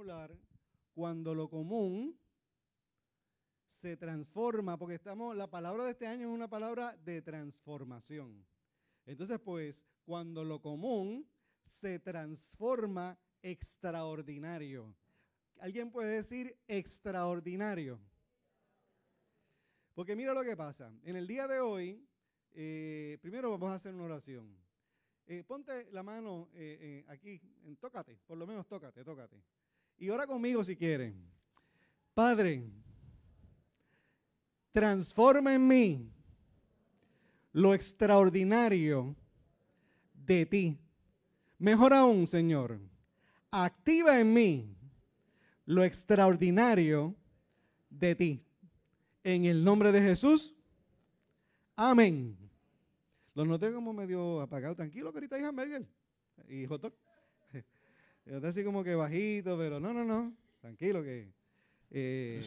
hablar cuando lo común se transforma, porque estamos, la palabra de este año es una palabra de transformación. Entonces, pues, cuando lo común se transforma extraordinario. ¿Alguien puede decir extraordinario? Porque mira lo que pasa. En el día de hoy, eh, primero vamos a hacer una oración. Eh, ponte la mano eh, aquí, tócate, por lo menos tócate, tócate. Y ora conmigo si quieren. Padre, transforma en mí lo extraordinario de ti. Mejor aún, Señor, activa en mí lo extraordinario de ti. En el nombre de Jesús. Amén. Lo noté como medio apagado. Tranquilo, que ahorita hamburger. Y hot Está así como que bajito, pero no, no, no. Tranquilo que... Eh,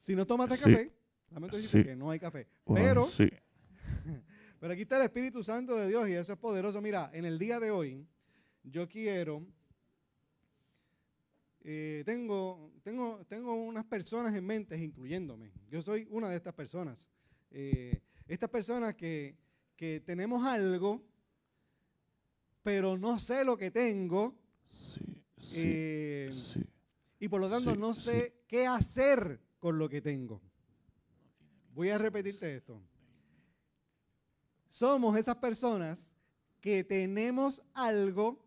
si no tomas café, lamento decirte que no hay café. pero, pero aquí está el Espíritu Santo de Dios y eso es poderoso. Mira, en el día de hoy, yo quiero eh, tengo, tengo, tengo unas personas en mente, incluyéndome. Yo soy una de estas personas. Eh, estas personas que, que, tenemos algo, pero no sé lo que tengo. Eh, y por lo tanto no sé qué hacer con lo que tengo. Voy a repetirte esto. Somos esas personas que tenemos algo,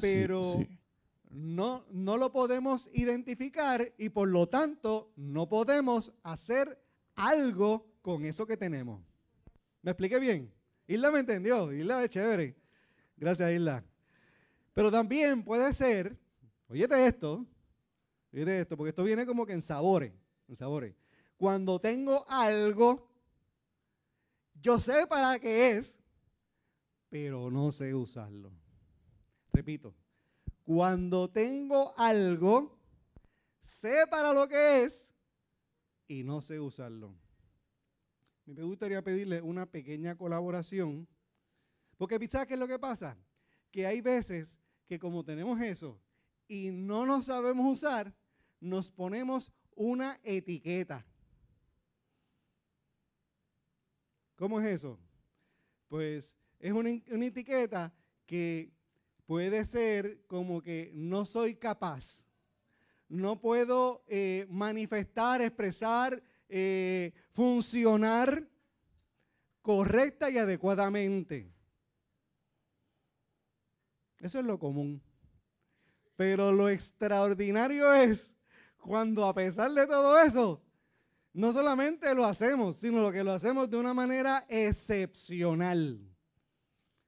pero no, no lo podemos identificar y por lo tanto no podemos hacer algo con eso que tenemos. ¿Me expliqué bien? Isla me entendió, Isla es chévere. Gracias, Isla. Pero también puede ser, oyete esto, oyete esto, porque esto viene como que en sabores, en sabores. Cuando tengo algo, yo sé para qué es, pero no sé usarlo. Repito, cuando tengo algo, sé para lo que es y no sé usarlo. Me gustaría pedirle una pequeña colaboración, porque ¿sabes qué es lo que pasa? Que hay veces que como tenemos eso y no nos sabemos usar, nos ponemos una etiqueta. ¿Cómo es eso? Pues es una, una etiqueta que puede ser como que no soy capaz, no puedo eh, manifestar, expresar, eh, funcionar correcta y adecuadamente. Eso es lo común. Pero lo extraordinario es cuando a pesar de todo eso, no solamente lo hacemos, sino lo que lo hacemos de una manera excepcional.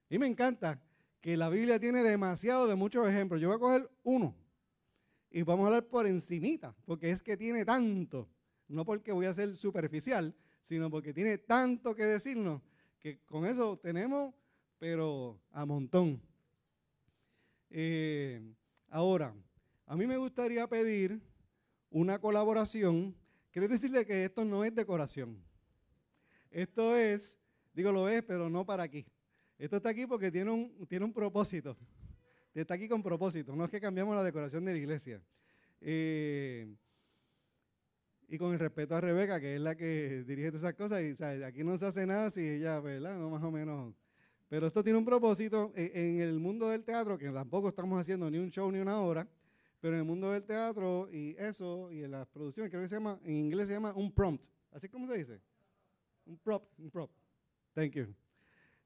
Y me encanta que la Biblia tiene demasiado de muchos ejemplos. Yo voy a coger uno y vamos a hablar por encimita, porque es que tiene tanto, no porque voy a ser superficial, sino porque tiene tanto que decirnos, que con eso tenemos, pero a montón. Eh, ahora, a mí me gustaría pedir una colaboración. Quiero decirle que esto no es decoración. Esto es, digo lo es, pero no para aquí. Esto está aquí porque tiene un, tiene un propósito. Está aquí con propósito. No es que cambiamos la decoración de la iglesia. Eh, y con el respeto a Rebeca, que es la que dirige esas cosas, y aquí no se hace nada si ella, ¿verdad? No, más o menos. Pero esto tiene un propósito en el mundo del teatro, que tampoco estamos haciendo ni un show ni una hora, pero en el mundo del teatro y eso, y en las producciones, creo que se llama, en inglés se llama un prompt. ¿Así como se dice? Un prop, un prop. Thank you.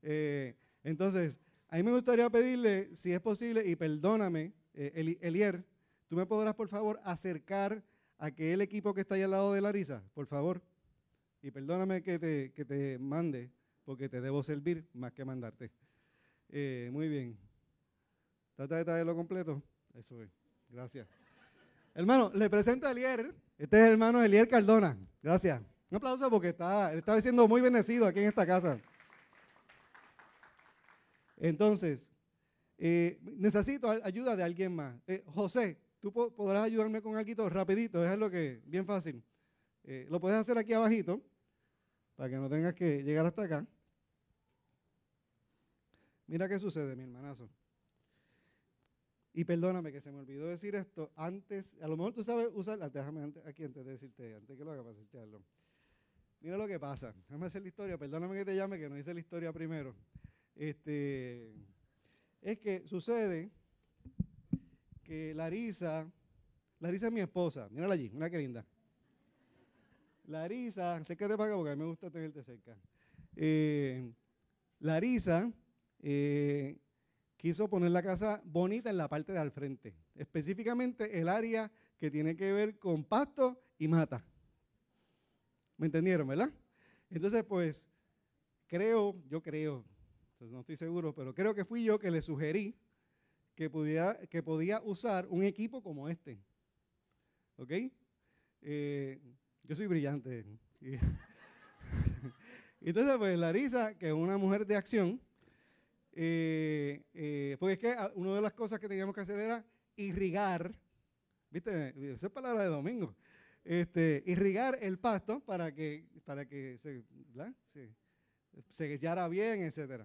Eh, entonces, a mí me gustaría pedirle, si es posible, y perdóname, eh, Elier, ¿tú me podrás, por favor, acercar a aquel equipo que está ahí al lado de Larisa, por favor? Y perdóname que te, que te mande, porque te debo servir más que mandarte. Eh, muy bien. Trata de traerlo completo. Eso es. Gracias. Hermano, le presento a Elier. Este es el hermano Elier Cardona. Gracias. Un aplauso porque está, está siendo muy bendecido aquí en esta casa. Entonces, eh, necesito ayuda de alguien más. Eh, José, tú podrás ayudarme con algo rapidito, es lo que, bien fácil. Lo puedes hacer aquí abajito, para que no tengas que llegar hasta acá. Mira qué sucede, mi hermanazo. y perdóname que se me olvidó decir esto antes, a lo mejor tú sabes usar, ah, déjame aquí antes de decirte, antes que lo haga para decirte Mira lo que pasa, déjame hacer la historia, perdóname que te llame, que no hice la historia primero. Este, es que sucede que Larisa, Larisa es mi esposa, mírala allí, mira qué linda. Larisa, acércate para acá porque a mí me gusta tenerte cerca. Eh, Larisa eh, quiso poner la casa bonita en la parte de al frente, específicamente el área que tiene que ver con pasto y mata. ¿Me entendieron, verdad? Entonces, pues, creo, yo creo, no estoy seguro, pero creo que fui yo que le sugerí que, pudiera, que podía usar un equipo como este. ¿Ok? Eh, yo soy brillante. Entonces, pues Larisa, que es una mujer de acción, eh, eh, porque es que ah, una de las cosas que teníamos que hacer era irrigar, ¿viste? Esa es palabra de domingo. Este, irrigar el pasto para que, para que se, se, se bien, etc.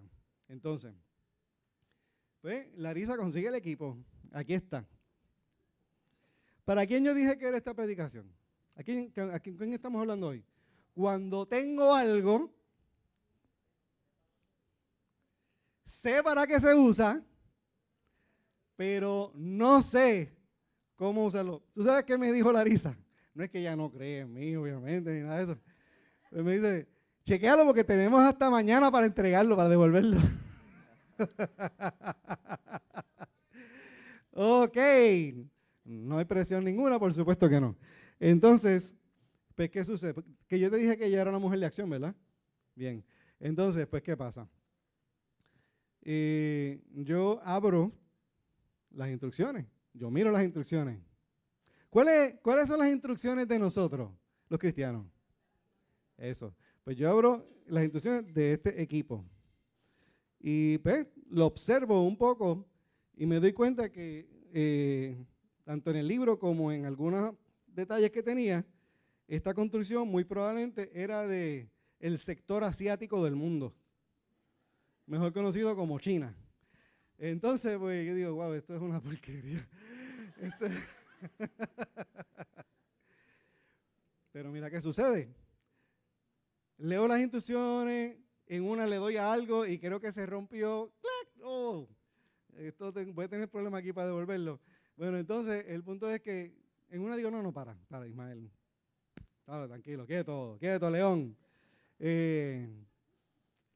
Entonces, pues Larisa consigue el equipo. Aquí está. ¿Para quién yo dije que era esta predicación? ¿A quién, a quién estamos hablando hoy? Cuando tengo algo sé para qué se usa, pero no sé cómo usarlo. ¿Tú sabes qué me dijo Larisa? No es que ella no cree en mí, obviamente, ni nada de eso. me dice, chequealo porque tenemos hasta mañana para entregarlo, para devolverlo. ok, no hay presión ninguna, por supuesto que no. Entonces, pues, ¿qué sucede? Que yo te dije que ella era una mujer de acción, ¿verdad? Bien. Entonces, pues, ¿qué pasa? Y yo abro las instrucciones, yo miro las instrucciones. ¿Cuáles, ¿Cuáles son las instrucciones de nosotros, los cristianos? Eso. Pues yo abro las instrucciones de este equipo. Y pues lo observo un poco y me doy cuenta que eh, tanto en el libro como en algunos detalles que tenía, esta construcción muy probablemente era de sector asiático del mundo mejor conocido como China. Entonces, pues yo digo, wow, esto es una porquería. Este Pero mira qué sucede. Leo las instrucciones, en una le doy a algo y creo que se rompió. ¡Oh! Esto voy a tener problemas aquí para devolverlo. Bueno, entonces el punto es que en una digo, no, no, para, para, Ismael. tranquilo, quieto, quieto, León. Eh,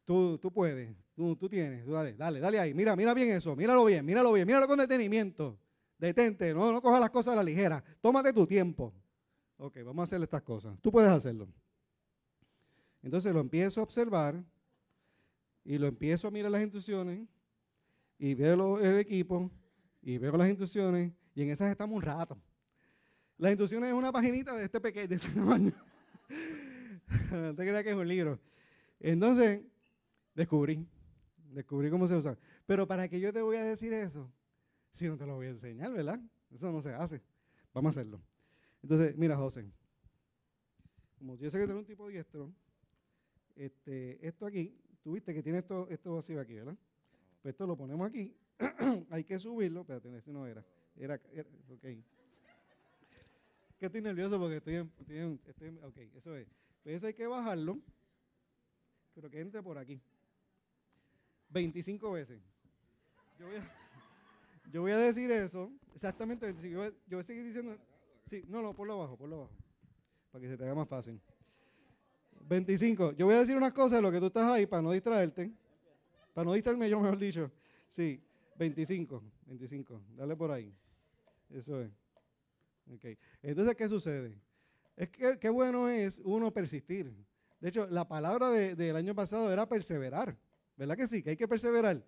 tú, tú puedes, Tú, tienes, dale, dale, dale ahí. Mira, mira bien eso, míralo bien, míralo bien, míralo con detenimiento. Detente, no, no cojas las cosas a la ligera. Tómate tu tiempo. Ok, vamos a hacer estas cosas. Tú puedes hacerlo. Entonces lo empiezo a observar y lo empiezo a mirar las instrucciones y veo el equipo y veo las instrucciones y en esas estamos un rato. Las instrucciones es una paginita de este pequeño, de este tamaño. te creas que es un libro. Entonces, descubrí descubrí cómo se usa. Pero ¿para qué yo te voy a decir eso? Si no te lo voy a enseñar, ¿verdad? Eso no se hace. Vamos a hacerlo. Entonces, mira, José. Como yo sé que tú un tipo diestro, este, esto aquí, tú viste que tiene esto, esto vacío aquí, ¿verdad? Pues esto lo ponemos aquí. Hay que subirlo. Espérate, ese no era. Era, ok. Que estoy nervioso porque estoy en, estoy en, estoy ok, eso es. Pues eso hay que bajarlo. Pero que entre por aquí. 25 veces. Yo voy a, decir eso, exactamente 25. Yo, voy a seguir diciendo, sí, no, no, por lo abajo, por lo abajo, para que se te haga más fácil. 25. Yo voy a decir unas cosas de lo que tú estás ahí para no distraerte, para no distraerme yo, mejor dicho. Sí, 25, 25, dale por ahí. Eso es. Okay. Entonces, ¿qué sucede? Es que qué bueno es uno persistir. De hecho, la palabra del año pasado era perseverar. ¿Verdad que sí? Que hay que perseverar.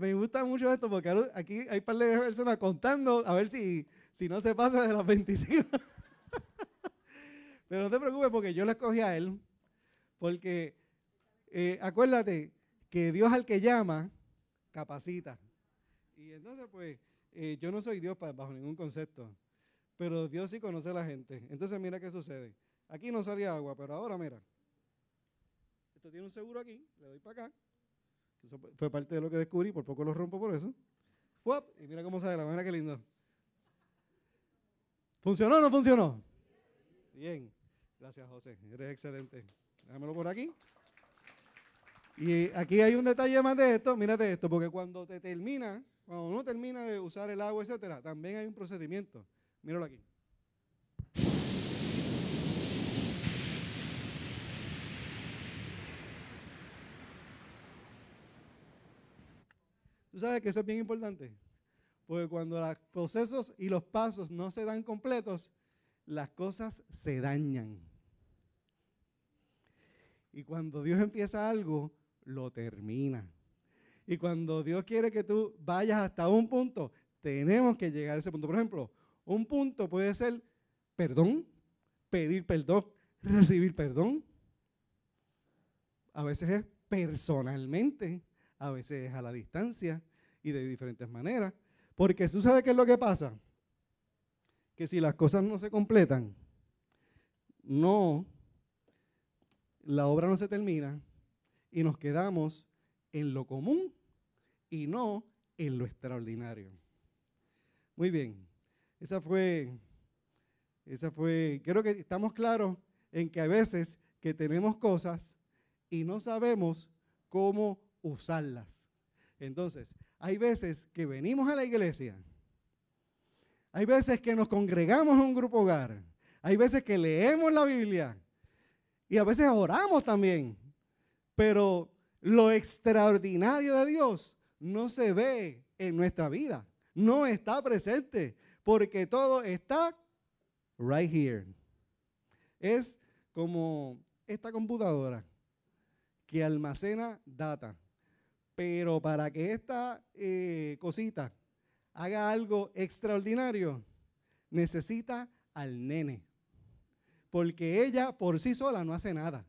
me gusta mucho esto porque aquí hay un par de personas contando a ver si, si no se pasa de las 25. Pero no te preocupes porque yo lo escogí a él. Porque eh, acuérdate que Dios al que llama, capacita. Y entonces, pues, eh, yo no soy Dios bajo ningún concepto. Pero Dios sí conoce a la gente. Entonces, mira qué sucede. Aquí no salía agua, pero ahora mira. Esto tiene un seguro aquí, le doy para acá. Eso fue parte de lo que descubrí, por poco lo rompo por eso. Y mira cómo sale la manera que lindo. ¿Funcionó o no funcionó? Bien. Gracias, José. Eres excelente. Déjamelo por aquí. Y aquí hay un detalle más de esto. Mírate esto, porque cuando te termina, cuando uno termina de usar el agua, etcétera, también hay un procedimiento. Míralo aquí. Sabes que eso es bien importante? Porque cuando los procesos y los pasos no se dan completos, las cosas se dañan. Y cuando Dios empieza algo, lo termina. Y cuando Dios quiere que tú vayas hasta un punto, tenemos que llegar a ese punto. Por ejemplo, un punto puede ser perdón, pedir perdón, recibir perdón. A veces es personalmente, a veces es a la distancia y de diferentes maneras. Porque tú sabes qué es lo que pasa. Que si las cosas no se completan, no, la obra no se termina y nos quedamos en lo común y no en lo extraordinario. Muy bien, esa fue, esa fue, creo que estamos claros en que a veces que tenemos cosas y no sabemos cómo usarlas. Entonces, hay veces que venimos a la iglesia, hay veces que nos congregamos en un grupo hogar, hay veces que leemos la Biblia. Y a veces oramos también, pero lo extraordinario de Dios no se ve en nuestra vida, no está presente, porque todo está right here. Es como esta computadora que almacena data. Pero para que esta eh, cosita haga algo extraordinario, necesita al nene. Porque ella por sí sola no hace nada.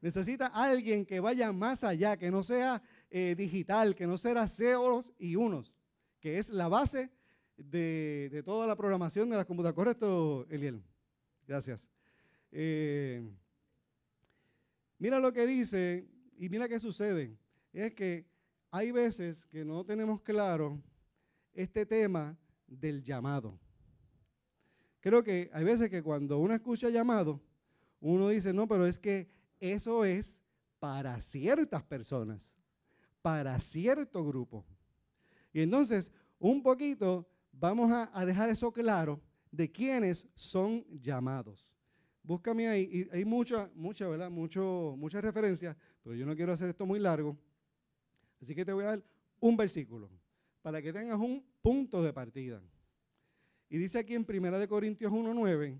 Necesita alguien que vaya más allá, que no sea eh, digital, que no sea ceros y unos, que es la base de, toda la programación de la computadora. ¿Correcto, Eliel? Gracias. Eh, mira lo que dice y mira qué sucede es que hay veces que no tenemos claro este tema del llamado. Creo que hay veces que cuando uno escucha llamado, uno dice, no, pero es que eso es para ciertas personas, para cierto grupo. Y entonces, un poquito, vamos a, dejar eso claro de quiénes son llamados. Búscame ahí, y hay mucha, mucha, ¿verdad? Muchas referencias, pero yo no quiero hacer esto muy largo. Así que te voy a dar un versículo para que tengas un punto de partida. Y dice aquí en 1 Corintios 1.9,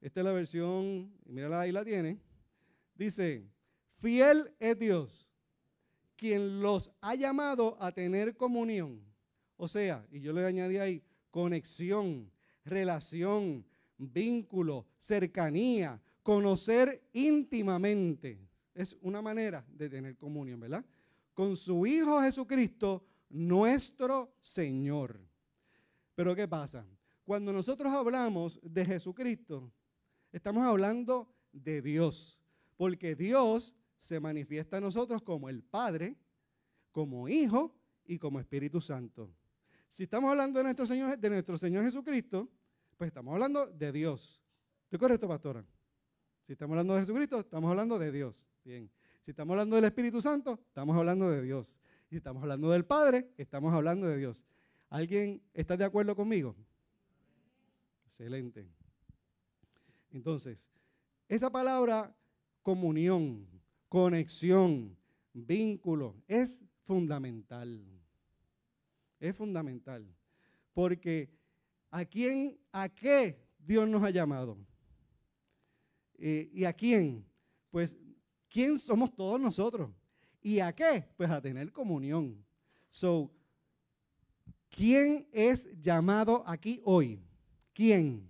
esta es la versión, mira ahí la tiene, dice, fiel es Dios, quien los ha llamado a tener comunión. O sea, y yo le añadí ahí, conexión, relación, vínculo, cercanía, conocer íntimamente. Es una manera de tener comunión, ¿verdad? Con su Hijo Jesucristo, nuestro Señor. Pero ¿qué pasa? Cuando nosotros hablamos de Jesucristo, estamos hablando de Dios, porque Dios se manifiesta a nosotros como el Padre, como Hijo y como Espíritu Santo. Si estamos hablando de nuestro Señor, de nuestro Señor Jesucristo, pues estamos hablando de Dios. ¿Estoy correcto, pastora? Si estamos hablando de Jesucristo, estamos hablando de Dios. Bien. Si estamos hablando del Espíritu Santo, estamos hablando de Dios. Si estamos hablando del Padre, estamos hablando de Dios. ¿Alguien está de acuerdo conmigo? Excelente. Entonces, esa palabra comunión, conexión, vínculo, es fundamental. Es fundamental. Porque ¿a quién, a qué Dios nos ha llamado? Eh, ¿Y a quién? Pues ¿Quién somos todos nosotros? ¿Y a qué? Pues a tener comunión. So, ¿quién es llamado aquí hoy? ¿Quién?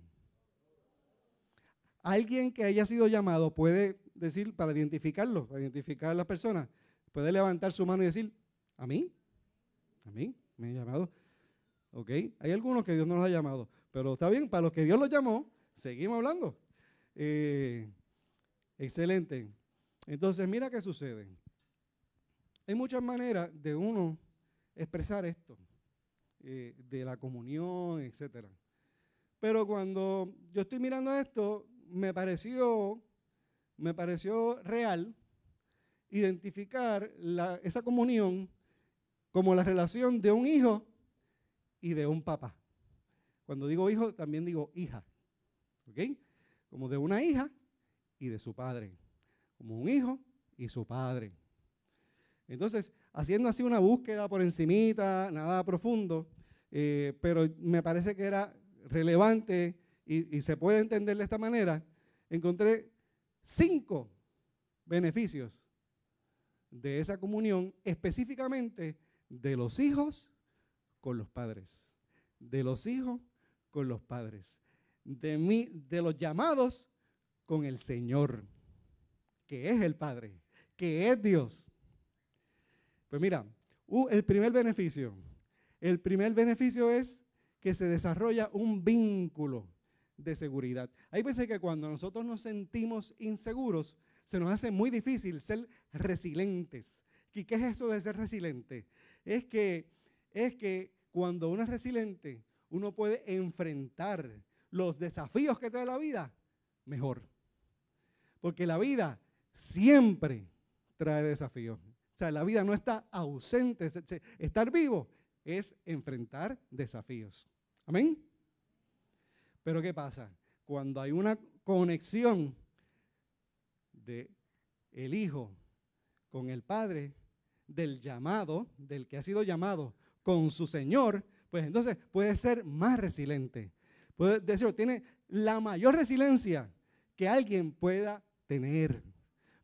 Alguien que haya sido llamado puede decir, para identificarlo, para identificar a las personas, puede levantar su mano y decir, ¿a mí? ¿A mí? ¿Me he llamado? ¿Ok? Hay algunos que Dios no los ha llamado, pero está bien, para los que Dios los llamó, seguimos hablando. Eh, excelente. Entonces, mira qué sucede. Hay muchas maneras de uno expresar esto. eh, de la comunión, etc. Pero cuando yo estoy mirando esto, me pareció, me pareció real identificar esa comunión como la relación de un hijo y de un papá. Cuando digo hijo, también digo hija. ¿Ok? Como de una hija y de su padre. Como un hijo y su padre. Entonces, haciendo así una búsqueda por encimita, nada profundo, eh, pero me parece que era relevante y, se puede entender de esta manera, encontré cinco beneficios de esa comunión, específicamente de los hijos con los padres. De los hijos con los padres. De, mí, de los llamados con el Señor, que es el Padre, que es Dios. Pues mira, el primer beneficio, el primer beneficio es que se desarrolla un vínculo de seguridad. Hay veces que cuando nosotros nos sentimos inseguros, se nos hace muy difícil ser resilientes. ¿Y qué es eso de ser resiliente? Es que, es que cuando uno es resiliente, uno puede enfrentar los desafíos que trae la vida mejor. Porque la vida siempre trae desafíos. O sea, la vida no está ausente. Estar vivo es enfrentar desafíos. Amén. Pero ¿qué pasa? Cuando hay una conexión de el hijo con el padre, del llamado, del que ha sido llamado con su Señor, pues entonces puede ser más resiliente. Puede decir, tiene la mayor resiliencia que alguien pueda tener.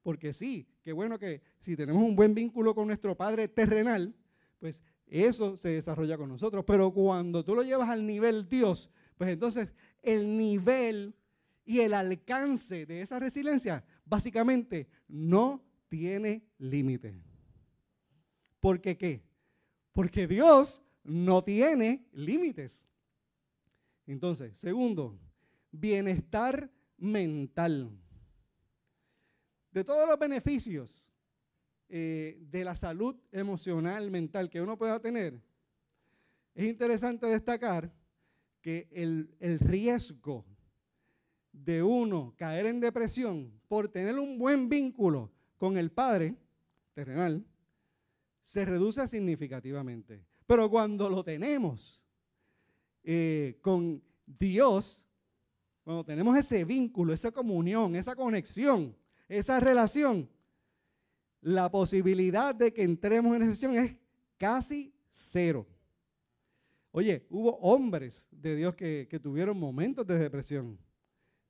Porque sí, qué bueno que si tenemos un buen vínculo con nuestro Padre terrenal, pues eso se desarrolla con nosotros. Pero cuando tú lo llevas al nivel Dios, pues entonces el nivel y el alcance de esa resiliencia básicamente no tiene límite. ¿Por qué qué? Porque Dios no tiene límites. Entonces, segundo, bienestar mental. De todos los beneficios eh, de la salud emocional, mental que uno pueda tener, es interesante destacar que el, el riesgo de uno caer en depresión por tener un buen vínculo con el Padre terrenal se reduce significativamente. Pero cuando lo tenemos eh, con Dios, cuando tenemos ese vínculo, esa comunión, esa conexión, esa relación, la posibilidad de que entremos en recesión es casi cero. Oye, hubo hombres de Dios que, que tuvieron momentos de depresión,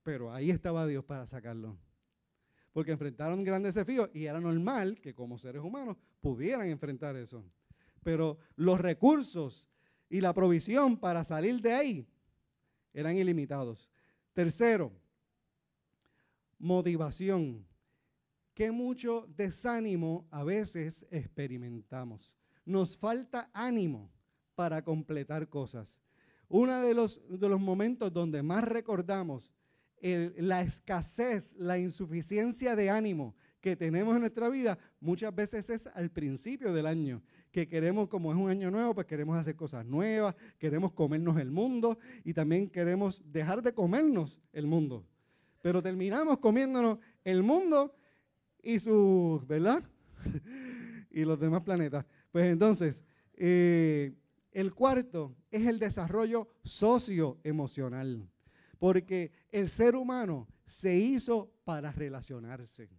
pero ahí estaba Dios para sacarlo. Porque enfrentaron grandes desafíos y era normal que como seres humanos pudieran enfrentar eso. Pero los recursos y la provisión para salir de ahí eran ilimitados. Tercero, motivación. Qué mucho desánimo a veces experimentamos. Nos falta ánimo para completar cosas. Uno de los, de los momentos donde más recordamos la escasez, la insuficiencia de ánimo que tenemos en nuestra vida, muchas veces es al principio del año, que queremos, como es un año nuevo, pues queremos hacer cosas nuevas, queremos comernos el mundo y también queremos dejar de comernos el mundo. Pero terminamos comiéndonos el mundo y sus, ¿verdad? y los demás planetas. Pues entonces, eh, el cuarto es el desarrollo socioemocional, porque el ser humano se hizo para relacionarse.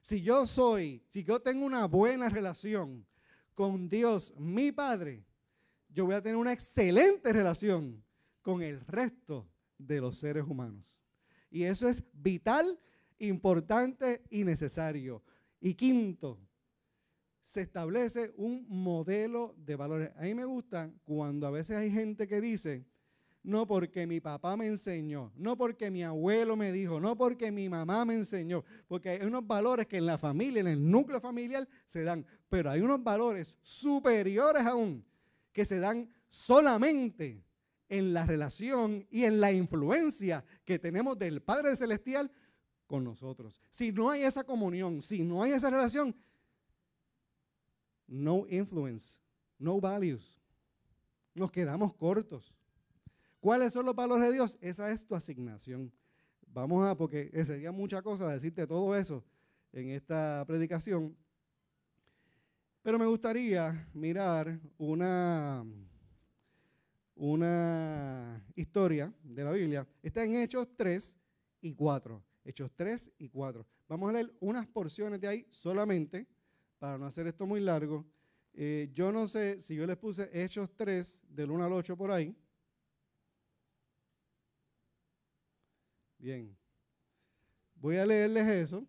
Si yo soy, si yo tengo una buena relación con Dios, mi Padre, yo voy a tener una excelente relación con el resto de los seres humanos. Y eso es vital, importante y necesario. Y quinto, se establece un modelo de valores. A mí me gusta cuando a veces hay gente que dice, no porque mi papá me enseñó, no porque mi abuelo me dijo, no porque mi mamá me enseñó, porque hay unos valores que en la familia, en el núcleo familiar se dan, pero hay unos valores superiores aún que se dan solamente en la relación y en la influencia que tenemos del Padre Celestial con nosotros. Si no hay esa comunión, si no hay esa relación, no influence, no values. nos quedamos cortos. ¿Cuáles son los valores de Dios? Esa es tu asignación. Vamos a, porque sería mucha cosa decirte todo eso en esta predicación. Pero me gustaría mirar una, una historia de la Biblia. Está en Hechos 3 y 4. Hechos 3 y 4. Vamos a leer unas porciones de ahí solamente, para no hacer esto muy largo. Eh, yo no sé si yo les puse Hechos 3 del 1 al 8 por ahí. Bien. Voy a leerles eso.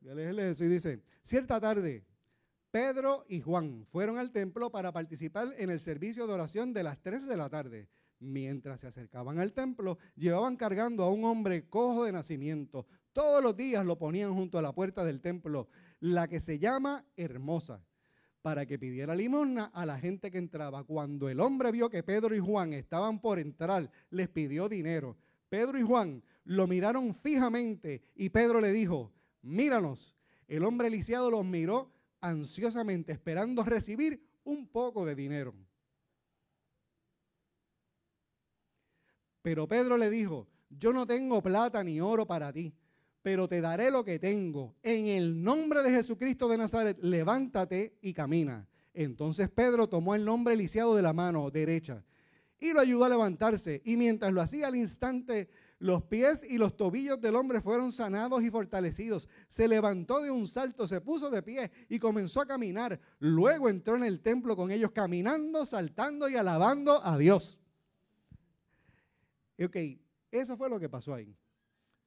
Voy a leerles eso y dice, cierta tarde, Pedro y Juan fueron al templo para participar en el servicio de oración de las 3 de la tarde. Mientras se acercaban al templo, llevaban cargando a un hombre cojo de nacimiento. Todos los días lo ponían junto a la puerta del templo, la que se llama Hermosa, para que pidiera limosna a la gente que entraba. Cuando el hombre vio que Pedro y Juan estaban por entrar, les pidió dinero. Pedro y Juan lo miraron fijamente y Pedro le dijo, míranos. El hombre lisiado los miró ansiosamente, esperando recibir un poco de dinero. Pero Pedro le dijo, yo no tengo plata ni oro para ti, pero te daré lo que tengo. En el nombre de Jesucristo de Nazaret, levántate y camina. Entonces Pedro tomó el nombre lisiado de la mano derecha y lo ayudó a levantarse. Y mientras lo hacía al instante, los pies y los tobillos del hombre fueron sanados y fortalecidos. Se levantó de un salto, se puso de pie y comenzó a caminar. Luego entró en el templo con ellos, caminando, saltando y alabando a Dios. Ok, eso fue lo que pasó ahí.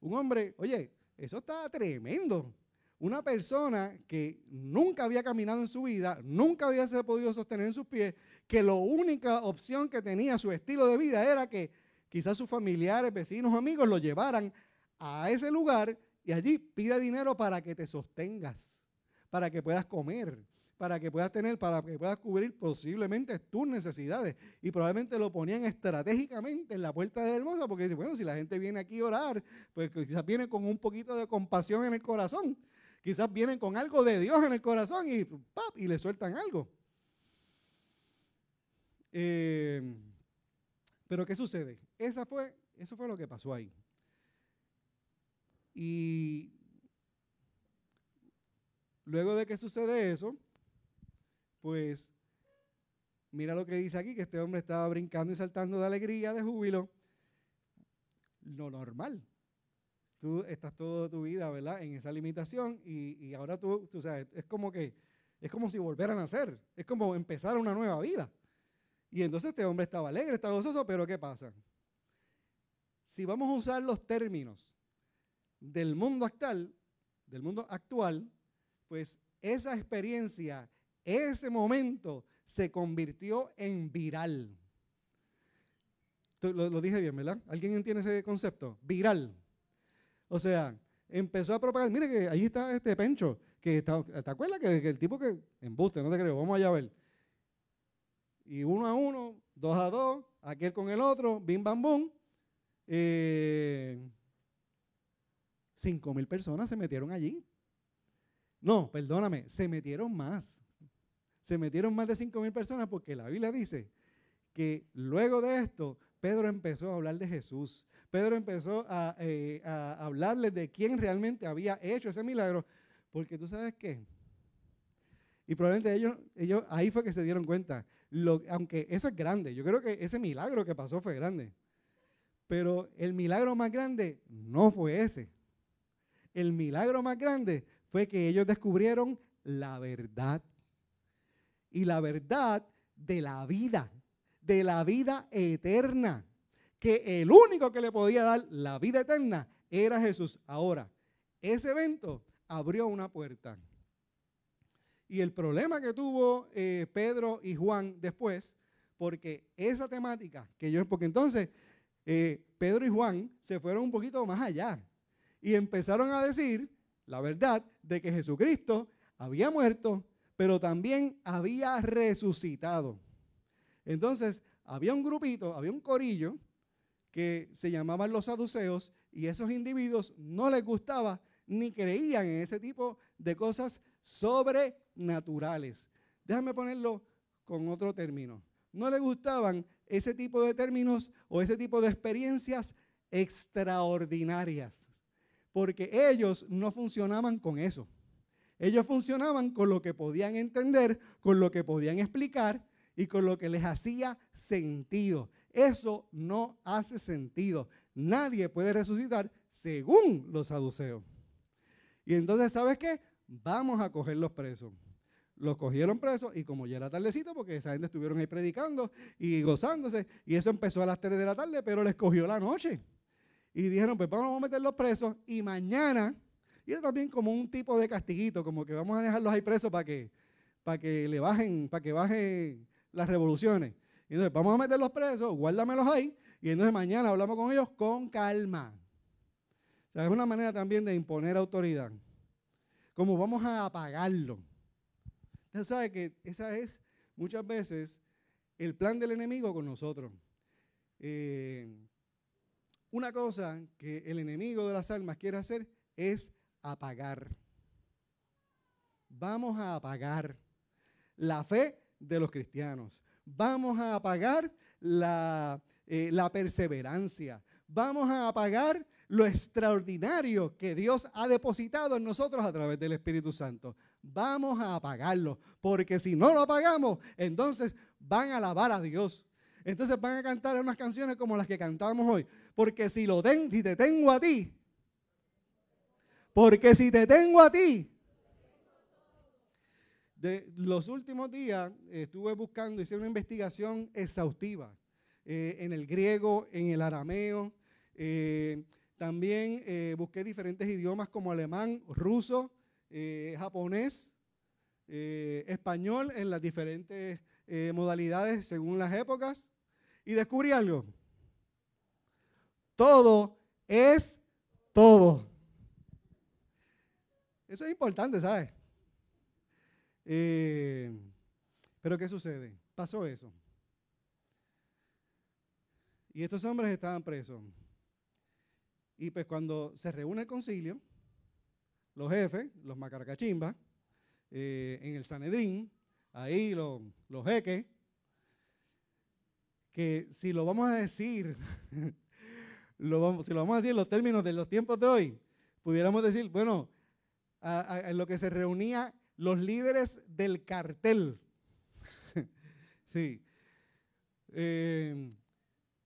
Un hombre, oye, eso está tremendo. Una persona que nunca había caminado en su vida, nunca había podido sostener en sus pies, que la única opción que tenía su estilo de vida era que quizás sus familiares, vecinos, amigos lo llevaran a ese lugar y allí pida dinero para que te sostengas, para que puedas comer, para que puedas tener, para que puedas cubrir posiblemente tus necesidades. Y probablemente lo ponían estratégicamente en la puerta de la hermosa, porque dice, bueno, si la gente viene aquí a orar, pues quizás viene con un poquito de compasión en el corazón. Quizás vienen con algo de Dios en el corazón y, ¡pap! y le sueltan algo. Eh, pero ¿qué sucede? Esa fue, eso fue lo que pasó ahí. Y luego de que sucede eso, pues mira lo que dice aquí, que este hombre estaba brincando y saltando de alegría, de júbilo. Lo normal. Tú estás toda tu vida, ¿verdad? En esa limitación y, ahora tú, tú sabes, es como que, es como si volvieran a nacer, es como empezar una nueva vida. Y entonces este hombre estaba alegre, estaba gozoso, pero ¿qué pasa? Si vamos a usar los términos del mundo actual, del mundo actual, pues esa experiencia ese momento se convirtió en viral. Lo, dije bien, ¿verdad? ¿Alguien entiende ese concepto? Viral. O sea, empezó a propagar. Mire que ahí está este Pencho, que está, ¿te acuerdas que, el tipo que embuste, no te creo, vamos allá a ver. Y uno a uno, dos a dos, aquel con el otro, bim bam bum. Eh, cinco mil personas se metieron allí. No, perdóname, se metieron más se metieron más de 5 mil personas porque la Biblia dice que luego de esto, Pedro empezó a hablar de Jesús. Pedro empezó a, eh, hablarles de quién realmente había hecho ese milagro. Porque tú sabes qué. Y probablemente ellos, ellos ahí fue que se dieron cuenta. Lo, aunque eso es grande, yo creo que ese milagro que pasó fue grande. Pero el milagro más grande no fue ese. El milagro más grande fue que ellos descubrieron la verdad y la verdad de la vida, de la vida eterna. Que el único que le podía dar la vida eterna era Jesús. Ahora, ese evento abrió una puerta. Y el problema que tuvo eh, Pedro y Juan después, porque esa temática que yo, porque entonces eh, Pedro y Juan se fueron un poquito más allá y empezaron a decir la verdad de que Jesucristo había muerto, pero también había resucitado. Entonces, había un grupito, había un corillo que se llamaban los saduceos y esos individuos no les gustaba ni creían en ese tipo de cosas sobrenaturales. Déjame ponerlo con otro término. No le gustaban ese tipo de términos o ese tipo de experiencias extraordinarias, porque ellos no funcionaban con eso. Ellos funcionaban con lo que podían entender, con lo que podían explicar y con lo que les hacía sentido. Eso no hace sentido. Nadie puede resucitar según los saduceos. Y entonces, ¿sabes qué? Vamos a coger los presos. Los cogieron presos y como ya era tardecito, porque esa gente estuvieron ahí predicando y gozándose, y eso empezó a las 3 de la tarde, pero les cogió la noche. Y dijeron, pues vamos a meterlos presos y mañana, y era también como un tipo de castiguito, como que vamos a dejarlos ahí presos para que, para que le bajen, para que bajen las revoluciones. Y entonces vamos a meterlos presos, guárdamelos ahí, y entonces mañana hablamos con ellos con calma. O sea, es una manera también de imponer autoridad. Como vamos a apagarlo. Usted sabe que esa es muchas veces el plan del enemigo con nosotros. Eh, una cosa que el enemigo de las almas quiere hacer es apagar. Vamos a apagar la fe de los cristianos. Vamos a apagar la, eh, la perseverancia. Vamos a apagar lo extraordinario que Dios ha depositado en nosotros a través del Espíritu Santo. Vamos a apagarlo, porque si no lo apagamos, entonces van a alabar a Dios. Entonces van a cantar unas canciones como las que cantamos hoy. Porque si, lo ten, si te tengo a ti, porque si te tengo a ti, los últimos días estuve buscando, hice una investigación exhaustiva eh, en el griego, en el arameo. Eh, también eh, busqué diferentes idiomas como alemán, ruso, japonés, español en las diferentes modalidades según las épocas. Y descubrí algo. Todo es todo. Eso es importante, ¿sabes? Eh, pero ¿qué sucede? Pasó eso. Y estos hombres estaban presos. Y pues cuando se reúne el concilio, los jefes, los macaracachimbas, eh, en el Sanedrín, ahí los, los jeques, que si lo vamos a decir, lo vamos, si lo vamos a decir en los términos de los tiempos de hoy, pudiéramos decir, bueno, en lo que se reunía los líderes del cartel. sí. Eh,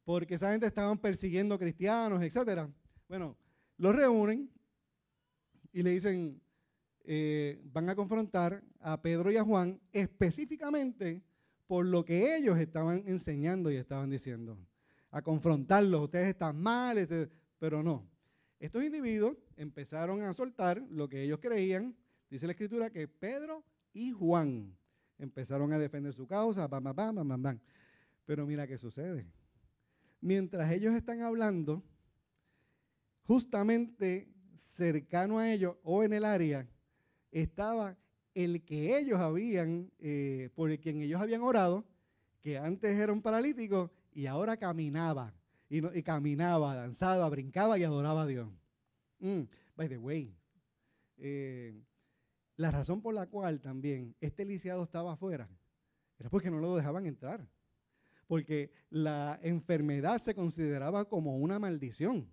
porque esa gente estaban persiguiendo cristianos, etc. Bueno, los reúnen y le dicen, eh, van a confrontar a Pedro y a Juan específicamente por lo que ellos estaban enseñando y estaban diciendo. A confrontarlos, ustedes están mal, este, pero no. Estos individuos empezaron a soltar lo que ellos creían. Dice la escritura que Pedro y Juan empezaron a defender su causa, bam, bam, bam, bam. Pero mira qué sucede. Mientras ellos están hablando, justamente cercano a ellos o en el área, estaba el que ellos habían, eh, por quien ellos habían orado, que antes era un paralítico y ahora caminaba. Y, caminaba, danzaba, brincaba y adoraba a Dios. Mm, by the way, eh, la razón por la cual también este lisiado estaba afuera era porque no lo dejaban entrar. Porque la enfermedad se consideraba como una maldición.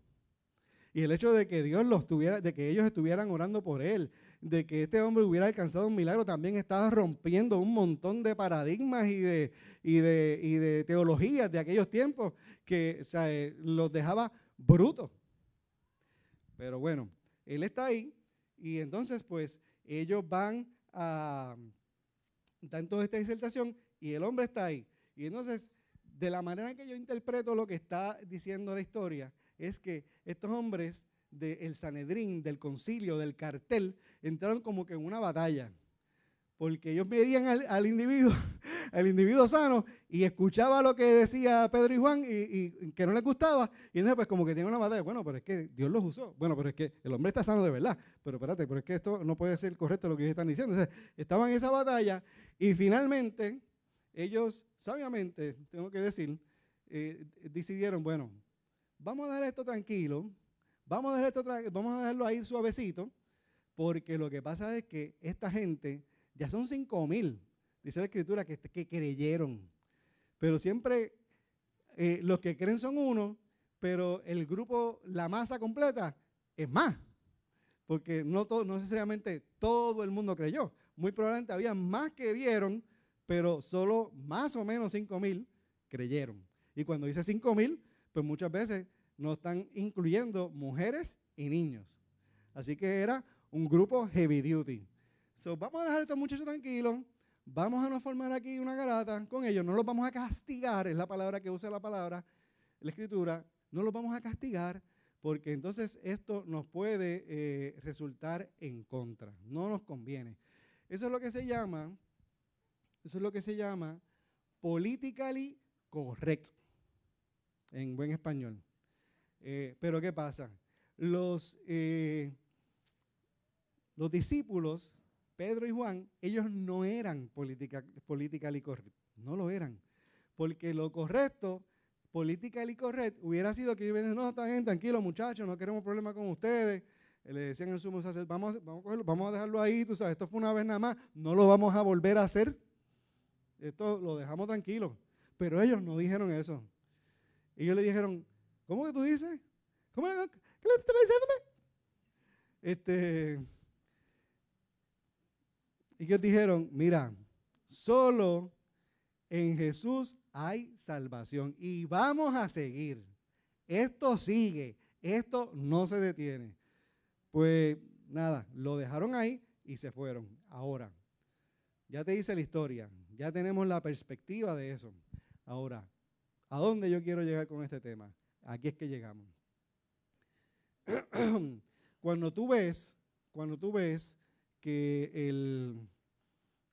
Y el hecho de que Dios los tuviera, de que ellos estuvieran orando por él, de que este hombre hubiera alcanzado un milagro, también estaba rompiendo un montón de paradigmas y de, y de, y de teologías de aquellos tiempos que eh, los dejaba brutos. Pero bueno, él está ahí y entonces pues ellos van a dan toda esta disertación y el hombre está ahí. Y entonces, de la manera que yo interpreto lo que está diciendo la historia, es que estos hombres del Sanedrín, del concilio, del cartel, entraron como que en una batalla. Porque ellos veían al, individuo, al individuo sano, y escuchaba lo que decía Pedro y Juan, y, que no les gustaba, y entonces pues como que tiene una batalla. Bueno, pero es que Dios los usó. Bueno, pero es que el hombre está sano de verdad. Pero espérate, pero es que esto no puede ser correcto lo que ellos están diciendo. estaban en esa batalla, y finalmente, ellos, sabiamente, tengo que decir, eh, decidieron, bueno, vamos a dejar esto tranquilo, vamos a, dejar esto vamos a dejarlo ahí suavecito, porque lo que pasa es que esta gente, ya son cinco mil, dice la escritura que, que creyeron. Pero siempre eh, los que creen son uno, pero el grupo, la masa completa, es más. Porque no, todo, no necesariamente todo el mundo creyó. Muy probablemente había más que vieron, pero solo más o menos 5 mil creyeron. Y cuando dice 5 mil, pues muchas veces no están incluyendo mujeres y niños. Así que era un grupo heavy duty. Vamos a dejar a estos muchachos tranquilos. Vamos a no formar aquí una garata con ellos. No los vamos a castigar, es la palabra que usa la palabra, la escritura. No los vamos a castigar porque entonces esto nos puede eh, resultar en contra. No nos conviene. Eso es lo que se llama, eso es lo que se llama politically correct en buen español. Eh, pero ¿qué pasa? Los, eh, los discípulos, Pedro y Juan, ellos no eran política, politically correct, no lo eran. Porque lo correcto, politically correct, hubiera sido que ellos no, está bien, tranquilo muchachos, no queremos problemas con ustedes. Le decían en sumo vamos, vamos, a vamos a dejarlo ahí, tú sabes, esto fue una vez nada más, no lo vamos a volver a hacer. Esto lo dejamos tranquilo. Pero ellos no dijeron eso. Ellos le dijeron, ¿cómo que tú dices? ¿Cómo, ¿Qué le estás diciéndome? Este, y ellos dijeron, mira, solo en Jesús hay salvación y vamos a seguir. Esto sigue, esto no se detiene. Pues nada, lo dejaron ahí y se fueron. Ahora, ya te hice la historia, ya tenemos la perspectiva de eso. Ahora, ¿a dónde yo quiero llegar con este tema? Aquí es que llegamos. cuando tú ves, cuando tú ves que el,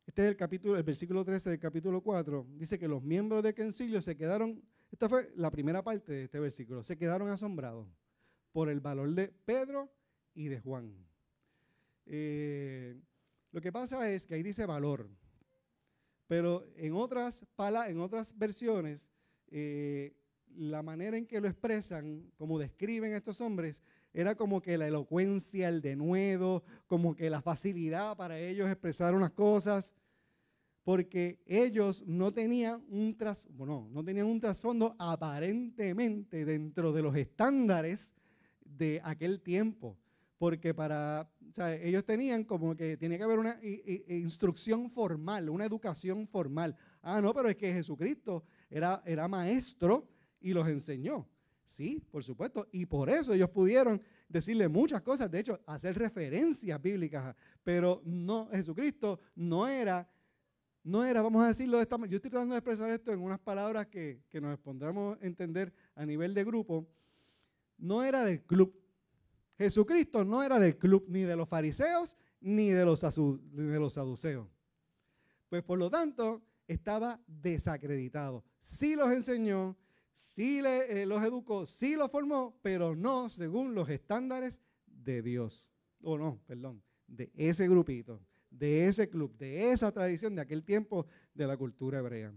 este es el capítulo, el versículo 13 del capítulo 4, dice que los miembros de concilio se quedaron, esta fue la primera parte de este versículo, se quedaron asombrados por el valor de Pedro y de Juan. Eh, lo que pasa es que ahí dice valor, pero en otras, en otras versiones, eh, la manera en que lo expresan, como describen estos hombres, era como que la elocuencia, el denuedo, como que la facilidad para ellos expresar unas cosas, porque ellos no tenían un tras, bueno, no tenían un trasfondo aparentemente dentro de los estándares de aquel tiempo porque para, ellos tenían como que tiene que haber una instrucción formal, una educación formal. Ah, no, pero es que Jesucristo era, era maestro y los enseñó. Sí, por supuesto, y por eso ellos pudieron decirle muchas cosas, de hecho, hacer referencias bíblicas, pero no, Jesucristo no era, no era, vamos a decirlo de esta manera, yo estoy tratando de expresar esto en unas palabras que, que nos pondremos a entender a nivel de grupo, no era del club, Jesucristo no era del club ni de los fariseos ni de los, de los saduceos. Pues por lo tanto, estaba desacreditado. Sí los enseñó, sí le, eh, los educó, sí los formó, pero no según los estándares de Dios. O no, perdón, de ese grupito, de ese club, de esa tradición de aquel tiempo de la cultura hebrea.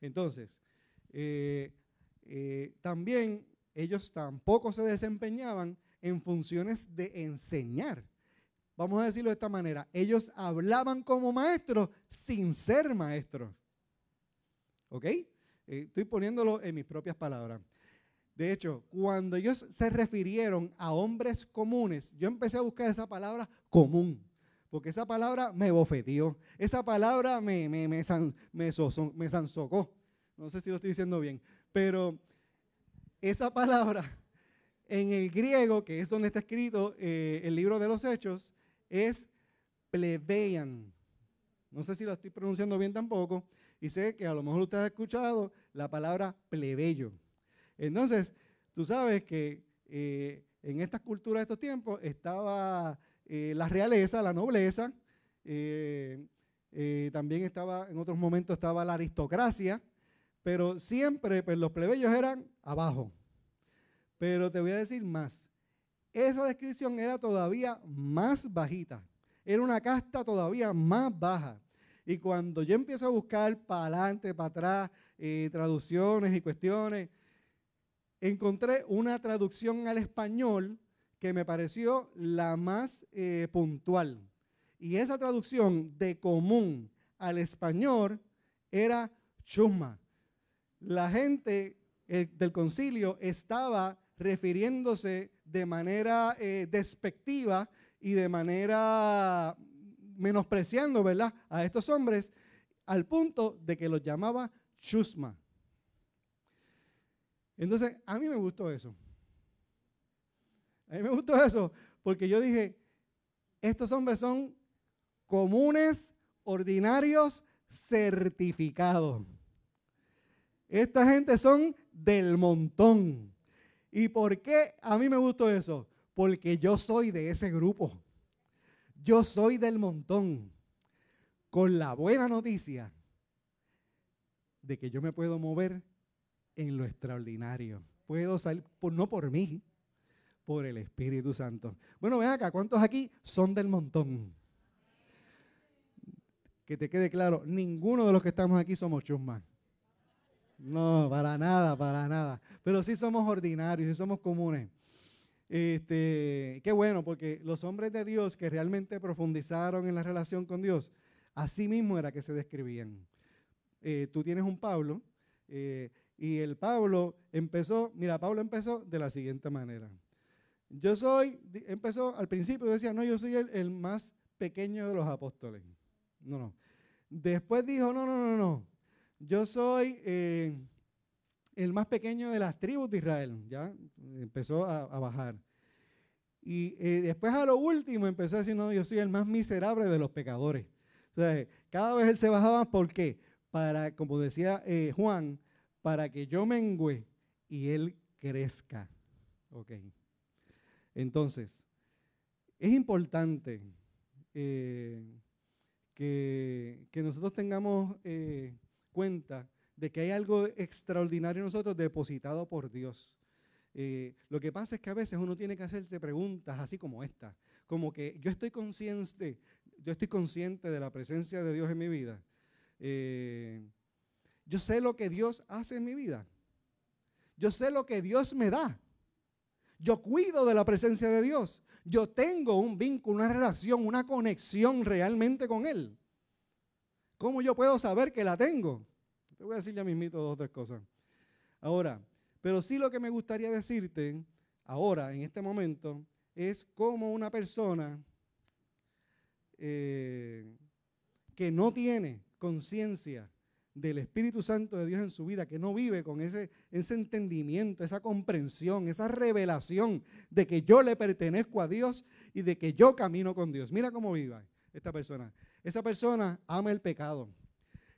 Entonces, eh, eh, también ellos tampoco se desempeñaban en funciones de enseñar. Vamos a decirlo de esta manera, ellos hablaban como maestros sin ser maestros. ¿Ok? Eh, estoy poniéndolo en mis propias palabras. De hecho, cuando ellos se refirieron a hombres comunes, yo empecé a buscar esa palabra común, porque esa palabra me bofeteó, esa palabra me, me, me, me, me zanzocó. No sé si lo estoy diciendo bien, pero esa palabra en el griego, que es donde está escrito eh, el libro de los Hechos, es plebeian. No sé si lo estoy pronunciando bien tampoco. Y sé que a lo mejor usted ha escuchado la palabra plebeyo. Entonces, tú sabes que eh, en estas culturas de estos tiempos estaba eh, la realeza, la nobleza, también estaba, en otros momentos estaba la aristocracia, pero siempre pues, los plebeyos eran abajo. Pero te voy a decir más. Esa descripción era todavía más bajita. Era una casta todavía más baja. Y cuando yo empiezo a buscar para adelante, para atrás, eh, traducciones y cuestiones, encontré una traducción al español que me pareció la más eh, puntual. Y esa traducción de común al español era chusma. La gente del concilio estaba refiriéndose de manera eh, despectiva y de manera menospreciando, ¿verdad?, a estos hombres al punto de que los llamaba chusma. Entonces, a mí me gustó eso. A mí me gustó eso porque yo dije, estos hombres son comunes, ordinarios, certificados. Esta gente son del montón. ¿Y por qué a mí me gustó eso? Porque yo soy de ese grupo. Yo soy del montón. Con la buena noticia de que yo me puedo mover en lo extraordinario. Puedo salir, no por mí, por el Espíritu Santo. Bueno, ven acá, ¿cuántos aquí son del montón? Que te quede claro, ninguno de los que estamos aquí somos chusmas. No, para nada, para nada. Pero sí somos ordinarios, sí somos comunes. Este, qué bueno, porque los hombres de Dios que realmente profundizaron en la relación con Dios, así mismo era que se describían. Eh, tú tienes un Pablo, eh, y el Pablo empezó, mira, Pablo empezó de la siguiente manera. Yo soy, empezó al principio, decía, no, yo soy el, más pequeño de los apóstoles. No, no. Después dijo, no, no, no, no. Yo soy eh, el más pequeño de las tribus de Israel. Ya empezó a, bajar. Y después a lo último empezó a decir, no, yo soy el más miserable de los pecadores. Cada vez él se bajaba, ¿por qué? para, como decía eh, Juan, para que yo mengüe y él crezca. Ok. Entonces, es importante eh, que, nosotros tengamos eh, cuenta de que hay algo extraordinario en nosotros depositado por Dios. lo que pasa es que a veces uno tiene que hacerse preguntas así como esta, como que yo estoy consciente, yo estoy consciente de la presencia de Dios en mi vida eh, yo sé lo que Dios hace en mi vida. Yo sé lo que Dios me da. Yo cuido de la presencia de Dios. Yo tengo un vínculo, una relación, una conexión realmente con Él. ¿Cómo yo puedo saber que la tengo? Te voy a decir ya mismito dos o tres cosas. Ahora, pero sí lo que me gustaría decirte ahora, en este momento, es cómo una persona eh, que no tiene conciencia del Espíritu Santo de Dios en su vida, que no vive con ese, ese entendimiento, esa comprensión, esa revelación de que yo le pertenezco a Dios y de que yo camino con Dios. Mira cómo vive esta persona. Esa persona ama el pecado.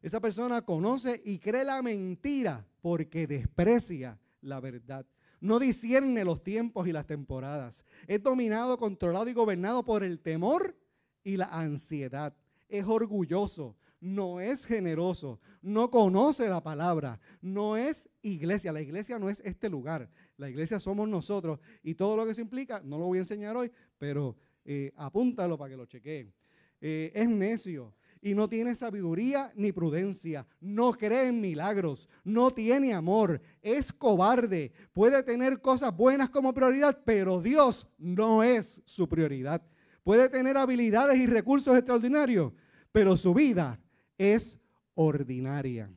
Esa persona conoce y cree la mentira porque desprecia la verdad. No discierne los tiempos y las temporadas. Es dominado, controlado y gobernado por el temor y la ansiedad. Es orgulloso, no es generoso, no conoce la palabra, no es iglesia. La iglesia no es este lugar, la iglesia somos nosotros y todo lo que se implica, no lo voy a enseñar hoy, pero eh, apúntalo para que lo chequeen. Eh, es necio y no tiene sabiduría ni prudencia, no cree en milagros, no tiene amor, es cobarde, puede tener cosas buenas como prioridad, pero Dios no es su prioridad. Puede tener habilidades y recursos extraordinarios, pero su vida es ordinaria.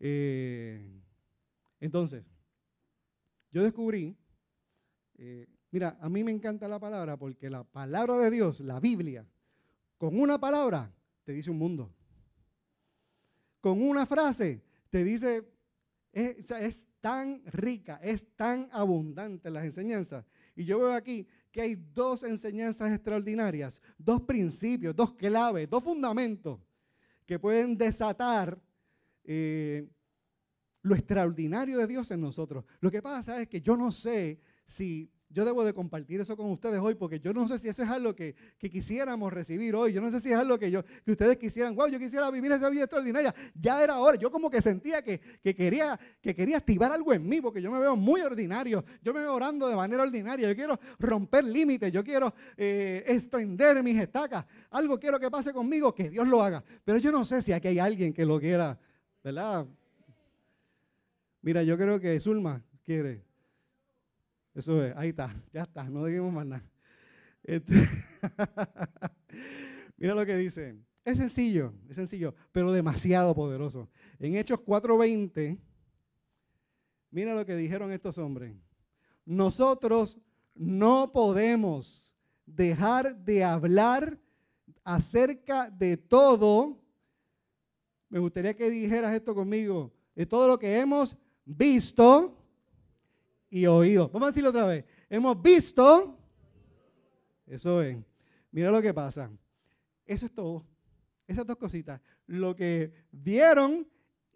Eh, entonces, yo descubrí, eh, mira, a mí me encanta la palabra porque la palabra de Dios, la Biblia, con una palabra te dice un mundo. Con una frase te dice, es, tan rica, es tan abundante las enseñanzas. Y yo veo aquí que hay dos enseñanzas extraordinarias, dos principios, dos claves, dos fundamentos que pueden desatar eh, lo extraordinario de Dios en nosotros. Lo que pasa es que yo no sé si yo debo de compartir eso con ustedes hoy porque yo no sé si eso es algo que, quisiéramos recibir hoy. Yo no sé si es algo que, yo, que ustedes quisieran. Wow, yo quisiera vivir esa vida extraordinaria. Ya era hora. Yo como que sentía que, quería, que quería activar algo en mí porque yo me veo muy ordinario. Yo me veo orando de manera ordinaria. Yo quiero romper límites. Yo quiero eh, extender mis estacas. Algo quiero que pase conmigo, que Dios lo haga. Pero yo no sé si aquí hay alguien que lo quiera. ¿Verdad? Mira, yo creo que Zulma quiere. Eso es, ahí está, ya está, no digamos más nada. Este, mira lo que dice. Es sencillo, es sencillo, pero demasiado poderoso. En Hechos 4:20, mira lo que dijeron estos hombres. Nosotros no podemos dejar de hablar acerca de todo. Me gustaría que dijeras esto conmigo, de todo lo que hemos visto y oído. Vamos a decirlo otra vez. Hemos visto. Eso es. Mira lo que pasa. Eso es todo. Esas dos cositas. Lo que vieron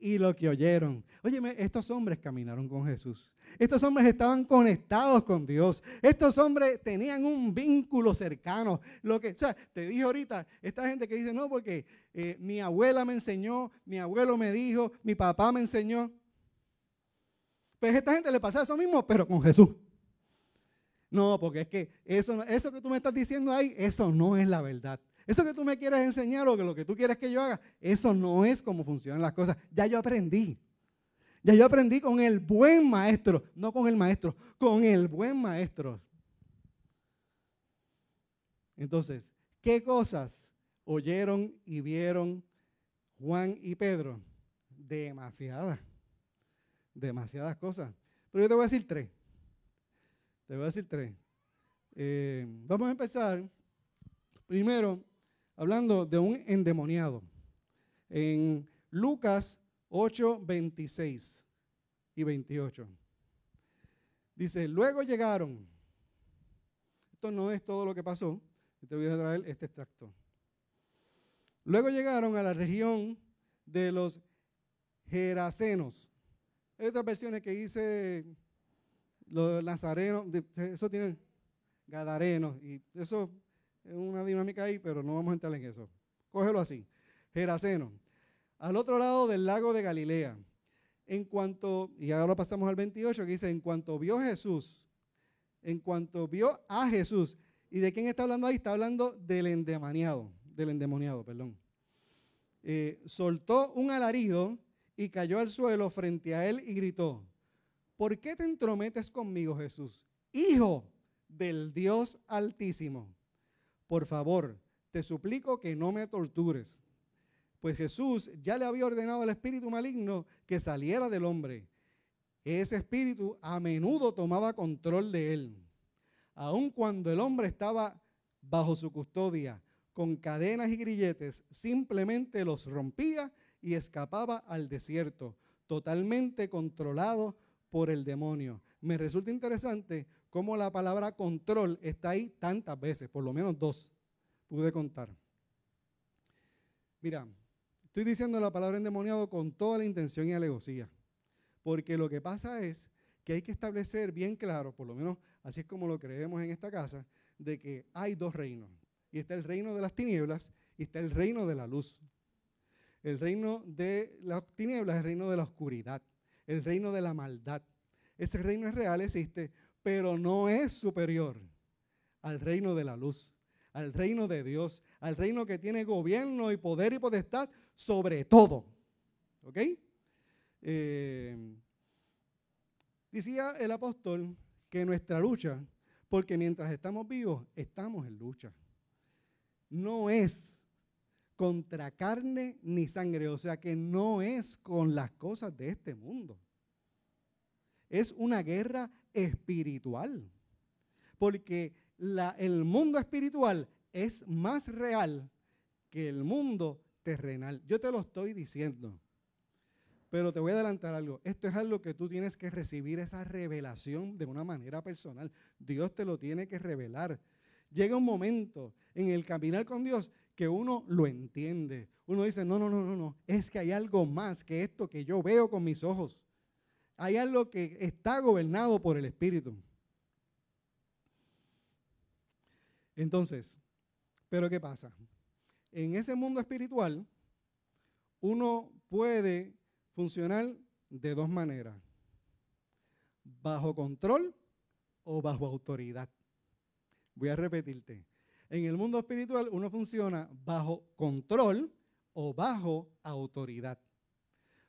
y lo que oyeron. Óyeme, estos hombres caminaron con Jesús. Estos hombres estaban conectados con Dios. Estos hombres tenían un vínculo cercano. Lo que, o te dije ahorita, esta gente que dice, no, porque eh, mi abuela me enseñó, mi abuelo me dijo, mi papá me enseñó. Pues a esta gente le pasa eso mismo, pero con Jesús. No, porque es que eso, eso que tú me estás diciendo ahí, eso no es la verdad. Eso que tú me quieres enseñar o que lo que tú quieres que yo haga, eso no es como funcionan las cosas. Ya yo aprendí. Ya yo aprendí con el buen maestro, no con el maestro, con el buen maestro. Entonces, ¿qué cosas oyeron y vieron Juan y Pedro? Demasiadas. Demasiadas cosas. Pero yo te voy a decir tres. Te voy a decir tres. Eh, vamos a empezar primero hablando de un endemoniado. En Lucas 8, 26 y 28. Dice, luego llegaron. Esto no es todo lo que pasó. Te voy a traer este extracto. Luego llegaron a la región de los Gerasenos. Otras versiones que dice los nazarenos, eso tiene gadarenos, y eso es una dinámica ahí, pero no vamos a entrar en eso. Cógelo así. Geraseno, al otro lado del lago de Galilea. En cuanto, y ahora pasamos al 28, que dice, en cuanto vio Jesús, en cuanto vio a Jesús, ¿y de quién está hablando ahí? Está hablando del endemoniado, del endemoniado, perdón. Eh, soltó un alarido y cayó al suelo frente a él y gritó, ¿por qué te entrometes conmigo, Jesús? Hijo del Dios altísimo por favor, te suplico que no me tortures. Pues Jesús ya le había ordenado al espíritu maligno que saliera del hombre. Ese espíritu a menudo tomaba control de él. Aun cuando el hombre estaba bajo su custodia, con cadenas y grilletes, simplemente los rompía y escapaba al desierto, totalmente controlado por el demonio. Me resulta interesante cómo la palabra control está ahí tantas veces, por lo menos dos, pude contar. Mira, estoy diciendo la palabra endemoniado con toda la intención y alegosía, porque lo que pasa es que hay que establecer bien claro, por lo menos así es como lo creemos en esta casa, de que hay dos reinos. Y está el reino de las tinieblas y está el reino de la luz. El reino de las tinieblas es el reino de la oscuridad, el reino de la maldad. Ese reino es real, existe, pero no es superior al reino de la luz, al reino de Dios, al reino que tiene gobierno y poder y potestad sobre todo. ¿Ok? Eh, decía el apóstol que nuestra lucha, porque mientras estamos vivos, estamos en lucha. No es contra carne ni sangre, o sea que no es con las cosas de este mundo. Es una guerra espiritual. Porque el mundo espiritual es más real que el mundo terrenal. Yo te lo estoy diciendo. Pero te voy a adelantar algo. Esto es algo que tú tienes que recibir esa revelación de una manera personal. Dios te lo tiene que revelar. Llega un momento en el caminar con Dios que uno lo entiende. Uno dice, no, no, no, no, no. Es que hay algo más que esto que yo veo con mis ojos hay algo que está gobernado por el Espíritu. Entonces, pero ¿qué pasa? En ese mundo espiritual, uno puede funcionar de dos maneras, bajo control o bajo autoridad. Voy a repetirte. En el mundo espiritual uno funciona bajo control o bajo autoridad.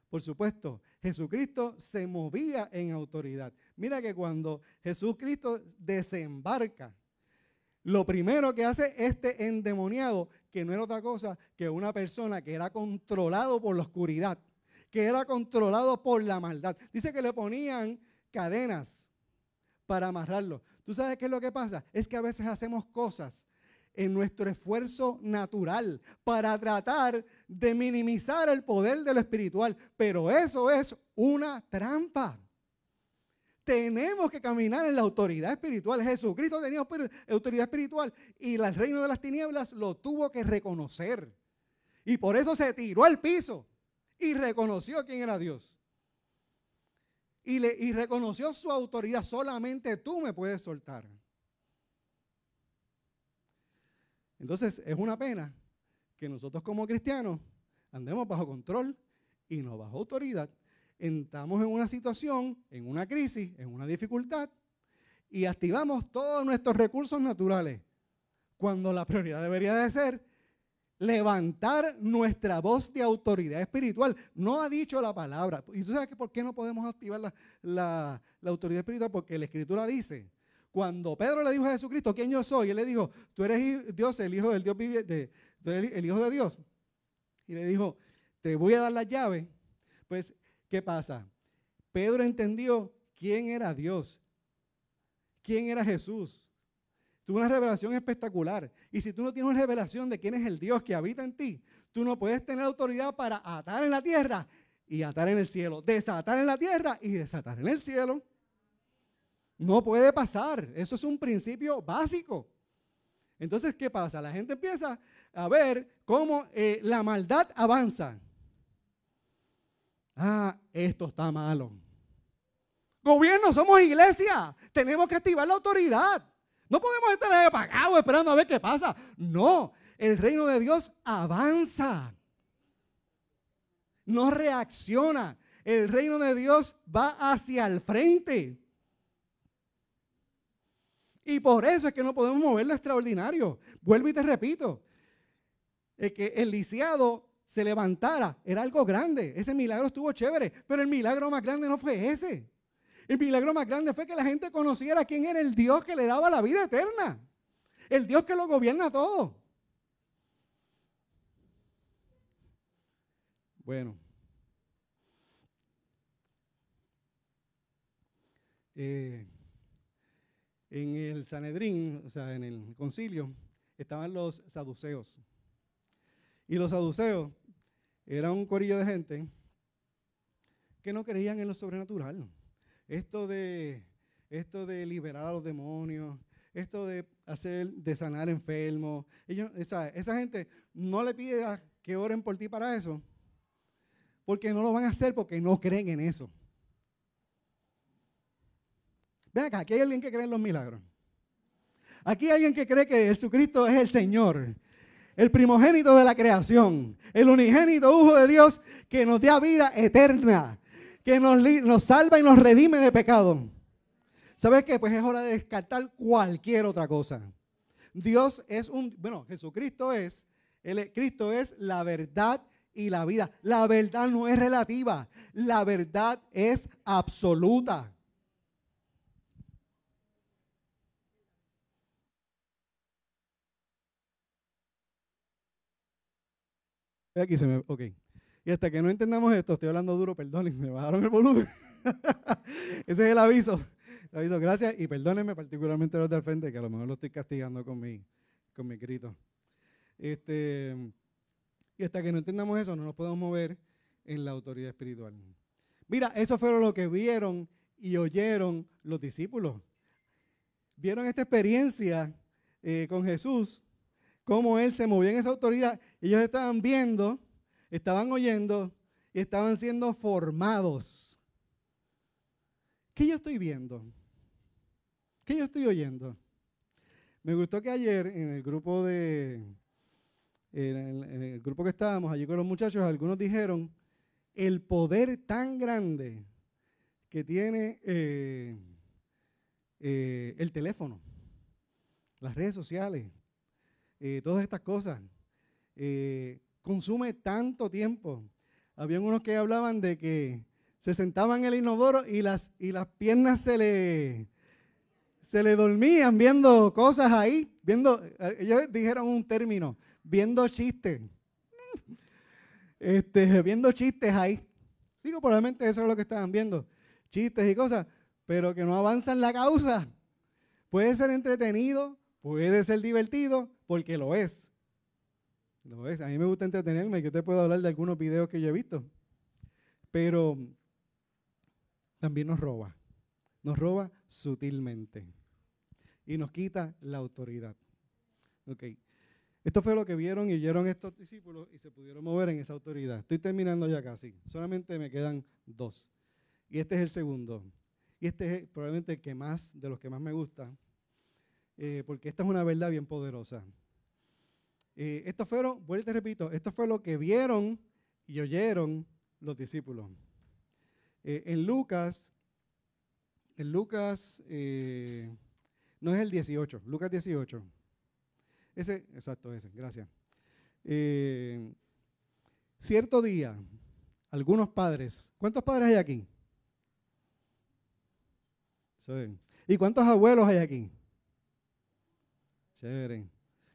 Por supuesto, Jesucristo se movía en autoridad. Mira que cuando Jesucristo desembarca, lo primero que hace este endemoniado, que no era otra cosa que una persona que era controlado por la oscuridad, que era controlado por la maldad. Dice que le ponían cadenas para amarrarlo. ¿Tú sabes qué es lo que pasa? Es que a veces hacemos cosas en nuestro esfuerzo natural para tratar de minimizar el poder de lo espiritual, pero eso es una trampa. Tenemos que caminar en la autoridad espiritual. Jesucristo tenía autoridad espiritual y el reino de las tinieblas lo tuvo que reconocer. Y por eso se tiró al piso y reconoció quién era Dios. Y, y reconoció su autoridad. Solamente tú me puedes soltar. Entonces es una pena que nosotros como cristianos andemos bajo control y no bajo autoridad entramos en una situación, en una crisis, en una dificultad, y activamos todos nuestros recursos naturales, cuando la prioridad debería de ser levantar nuestra voz de autoridad espiritual. No ha dicho la palabra. ¿Y tú sabes por qué no podemos activar la, autoridad espiritual? Porque la Escritura dice, cuando Pedro le dijo a Jesucristo, ¿quién yo soy? Él le dijo, tú eres Dios, el Hijo del Dios viviente, el Hijo de Dios. Y le dijo, te voy a dar la llave. Pues ¿Qué pasa? Pedro entendió quién era Dios, quién era Jesús. Tuvo una revelación espectacular. Y si tú no tienes una revelación de quién es el Dios que habita en ti, tú no puedes tener autoridad para atar en la tierra y atar en el cielo, desatar en la tierra y desatar en el cielo. No puede pasar. Eso es un principio básico. Entonces, ¿qué pasa? La gente empieza a ver cómo eh, la maldad avanza. Ah, esto está malo. Gobierno, somos iglesia. Tenemos que activar la autoridad. No podemos estar apagados esperando a ver qué pasa. No, el reino de Dios avanza. No reacciona. El reino de Dios va hacia el frente. Y por eso es que no podemos mover lo extraordinario. Vuelvo y te repito. Es que el lisiado se levantara, era algo grande. Ese milagro estuvo chévere, pero el milagro más grande no fue ese. El milagro más grande fue que la gente conociera quién era el Dios que le daba la vida eterna. El Dios que lo gobierna todo. Bueno. Eh, en el Sanedrín, o sea, en el concilio, estaban los saduceos. Y los saduceos era un corillo de gente que no creían en lo sobrenatural. Esto de, esto de liberar a los demonios, esto de hacer, de sanar enfermos. Ellos, esa, esa gente no le pide que oren por ti para eso, porque no lo van a hacer porque no creen en eso. Ven acá, aquí hay alguien que cree en los milagros. Aquí hay alguien que cree que Jesucristo es el Señor el primogénito de la creación, el unigénito Hijo de Dios que nos da vida eterna, que nos, salva y nos redime de pecado. ¿Sabes qué? Pues es hora de descartar cualquier otra cosa. Dios es un, bueno, Jesucristo es, el, Cristo es la verdad y la vida. La verdad no es relativa, la verdad es absoluta. Aquí se me. Ok. Y hasta que no entendamos esto, estoy hablando duro, perdonen, me bajaron el volumen. Ese es el aviso. Aviso, gracias y perdónenme particularmente los del frente, que a lo mejor lo estoy castigando con mi, con mi grito. Este, y hasta que no entendamos eso, no nos podemos mover en la autoridad espiritual. Mira, eso fue lo que vieron y oyeron los discípulos. Vieron esta experiencia eh, con Jesús cómo él se movía en esa autoridad. Ellos estaban viendo, estaban oyendo y estaban siendo formados. ¿Qué yo estoy viendo? ¿Qué yo estoy oyendo? Me gustó que ayer en el grupo de, en el, grupo que estábamos allí con los muchachos, algunos dijeron el poder tan grande que tiene eh, eh, el teléfono, las redes sociales, eh, todas estas cosas. Eh, consume tanto tiempo. Habían unos que hablaban de que se sentaban en el inodoro y las, y las piernas se le, se le dormían viendo cosas ahí, viendo, eh, ellos dijeron un término, viendo chistes. Este, viendo chistes ahí. Digo, probablemente eso es lo que estaban viendo, chistes y cosas, pero que no avanzan la causa. Puede ser entretenido, puede ser divertido, porque lo es. Es. A mí me gusta entretenerme, que te puedo hablar de algunos videos que yo he visto. Pero también nos roba. Nos roba sutilmente. Y nos quita la autoridad. Ok. Esto fue lo que vieron y oyeron estos discípulos y se pudieron mover en esa autoridad. Estoy terminando ya casi. Solamente me quedan dos. Y este es el segundo. Y este es probablemente el que más, de los que más me gusta, eh, porque esta es una verdad bien poderosa. Eh, esto fueron, vuelvo y te repito, esto fue lo que vieron y oyeron los discípulos. Eh, en Lucas, en Lucas, eh, no es el 18, Lucas 18. Ese, exacto, ese, gracias. cierto día, algunos padres, ¿cuántos padres hay aquí? ¿Y cuántos abuelos hay aquí?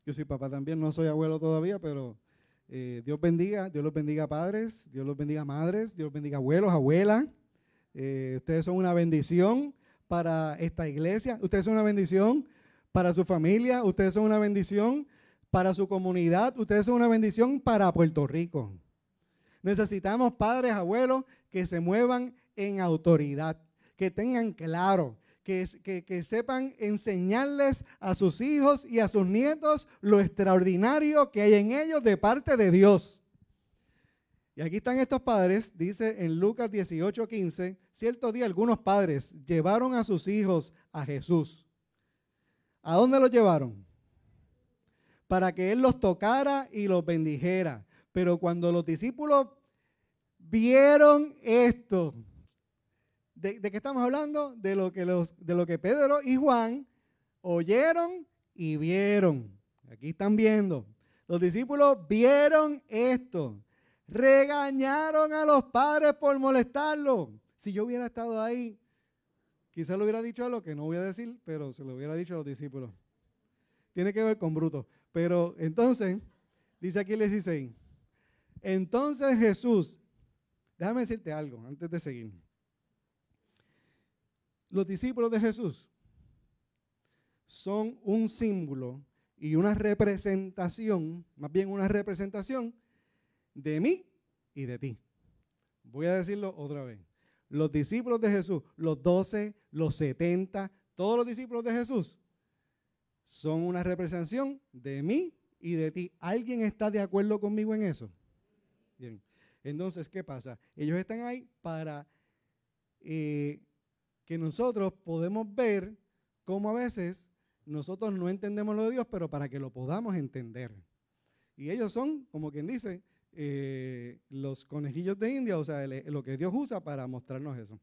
Yo soy papá también, no soy abuelo todavía, pero eh, Dios bendiga, Dios los bendiga padres, Dios los bendiga madres, Dios bendiga abuelos, abuelas. Eh, ustedes son una bendición para esta iglesia, ustedes son una bendición para su familia, ustedes son una bendición para su comunidad, ustedes son una bendición para Puerto Rico. Necesitamos padres, abuelos que se muevan en autoridad, que tengan claro que, sepan enseñarles a sus hijos y a sus nietos lo extraordinario que hay en ellos de parte de Dios. Y aquí están estos padres, dice en Lucas 18, 15, cierto día algunos padres llevaron a sus hijos a Jesús. ¿A dónde los llevaron? Para que Él los tocara y los bendijera. Pero cuando los discípulos vieron esto, ¿De, qué estamos hablando? De lo, que los, de lo que Pedro y Juan oyeron y vieron. Aquí están viendo. Los discípulos vieron esto. Regañaron a los padres por molestarlo. Si yo hubiera estado ahí, quizás lo hubiera dicho a lo que no voy a decir, pero se lo hubiera dicho a los discípulos. Tiene que ver con Bruto. Pero entonces, dice aquí el 16. Entonces Jesús, déjame decirte algo antes de seguir los discípulos de Jesús son un símbolo y una representación, más bien una representación de mí y de ti. Voy a decirlo otra vez. Los discípulos de Jesús, los 12, los 70, todos los discípulos de Jesús son una representación de mí y de ti. ¿Alguien está de acuerdo conmigo en eso? Bien. Entonces, ¿qué pasa? Ellos están ahí para eh, que nosotros podemos ver cómo a veces nosotros no entendemos lo de Dios, pero para que lo podamos entender. Y ellos son, como quien dice, eh, los conejillos de India, o sea, lo que Dios usa para mostrarnos eso.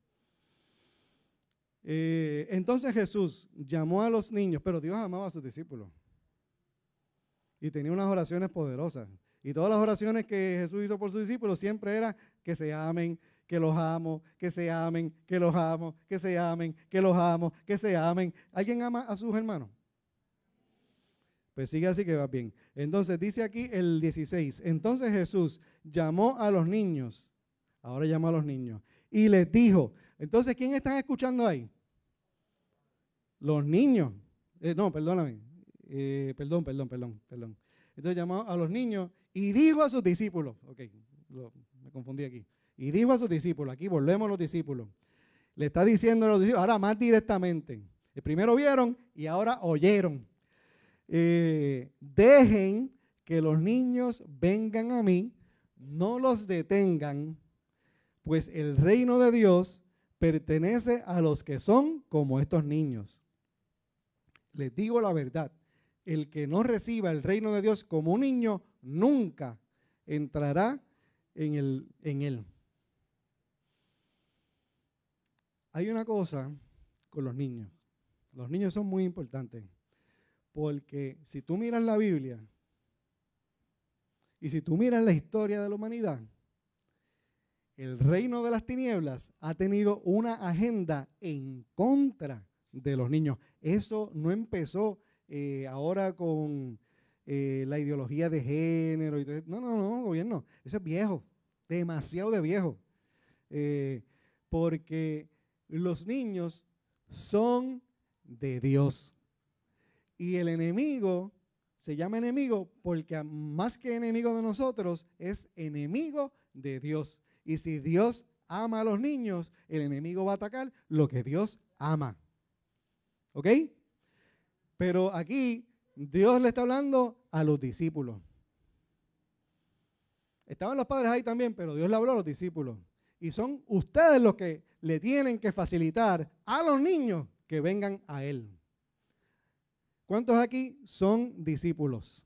Eh, entonces Jesús llamó a los niños, pero Dios amaba a sus discípulos. Y tenía unas oraciones poderosas. Y todas las oraciones que Jesús hizo por sus discípulos siempre era que se amen, que los amo, que se amen, que los amo, que se amen, que los amo, que se amen. ¿Alguien ama a sus hermanos? Pues sigue así que va bien. Entonces dice aquí el 16. Entonces Jesús llamó a los niños. Ahora llamó a los niños. Y les dijo. Entonces, ¿quién están escuchando ahí? Los niños. Eh, no, perdóname. Eh, perdón, perdón, perdón, perdón. Entonces llamó a los niños y dijo a sus discípulos. Ok, me confundí aquí. Y dijo a sus discípulos, aquí volvemos a los discípulos, le está diciendo a los discípulos, ahora más directamente, el primero vieron y ahora oyeron. Eh, dejen que los niños vengan a mí, no los detengan, pues el reino de Dios pertenece a los que son como estos niños. Les digo la verdad, el que no reciba el reino de Dios como un niño, nunca entrará en, él. Hay una cosa con los niños. Los niños son muy importantes. Porque si tú miras la Biblia y si tú miras la historia de la humanidad, el reino de las tinieblas ha tenido una agenda en contra de los niños. Eso no empezó eh, ahora con eh, la ideología de género. Y no, no, no, gobierno. Eso es viejo, demasiado de viejo. Eh, porque los niños son de Dios. Y el enemigo se llama enemigo porque más que enemigo de nosotros es enemigo de Dios. Y si Dios ama a los niños, el enemigo va a atacar lo que Dios ama. ¿Ok? Pero aquí Dios le está hablando a los discípulos. Estaban los padres ahí también, pero Dios le habló a los discípulos. Y son ustedes los que le tienen que facilitar a los niños que vengan a Él. ¿Cuántos aquí son discípulos?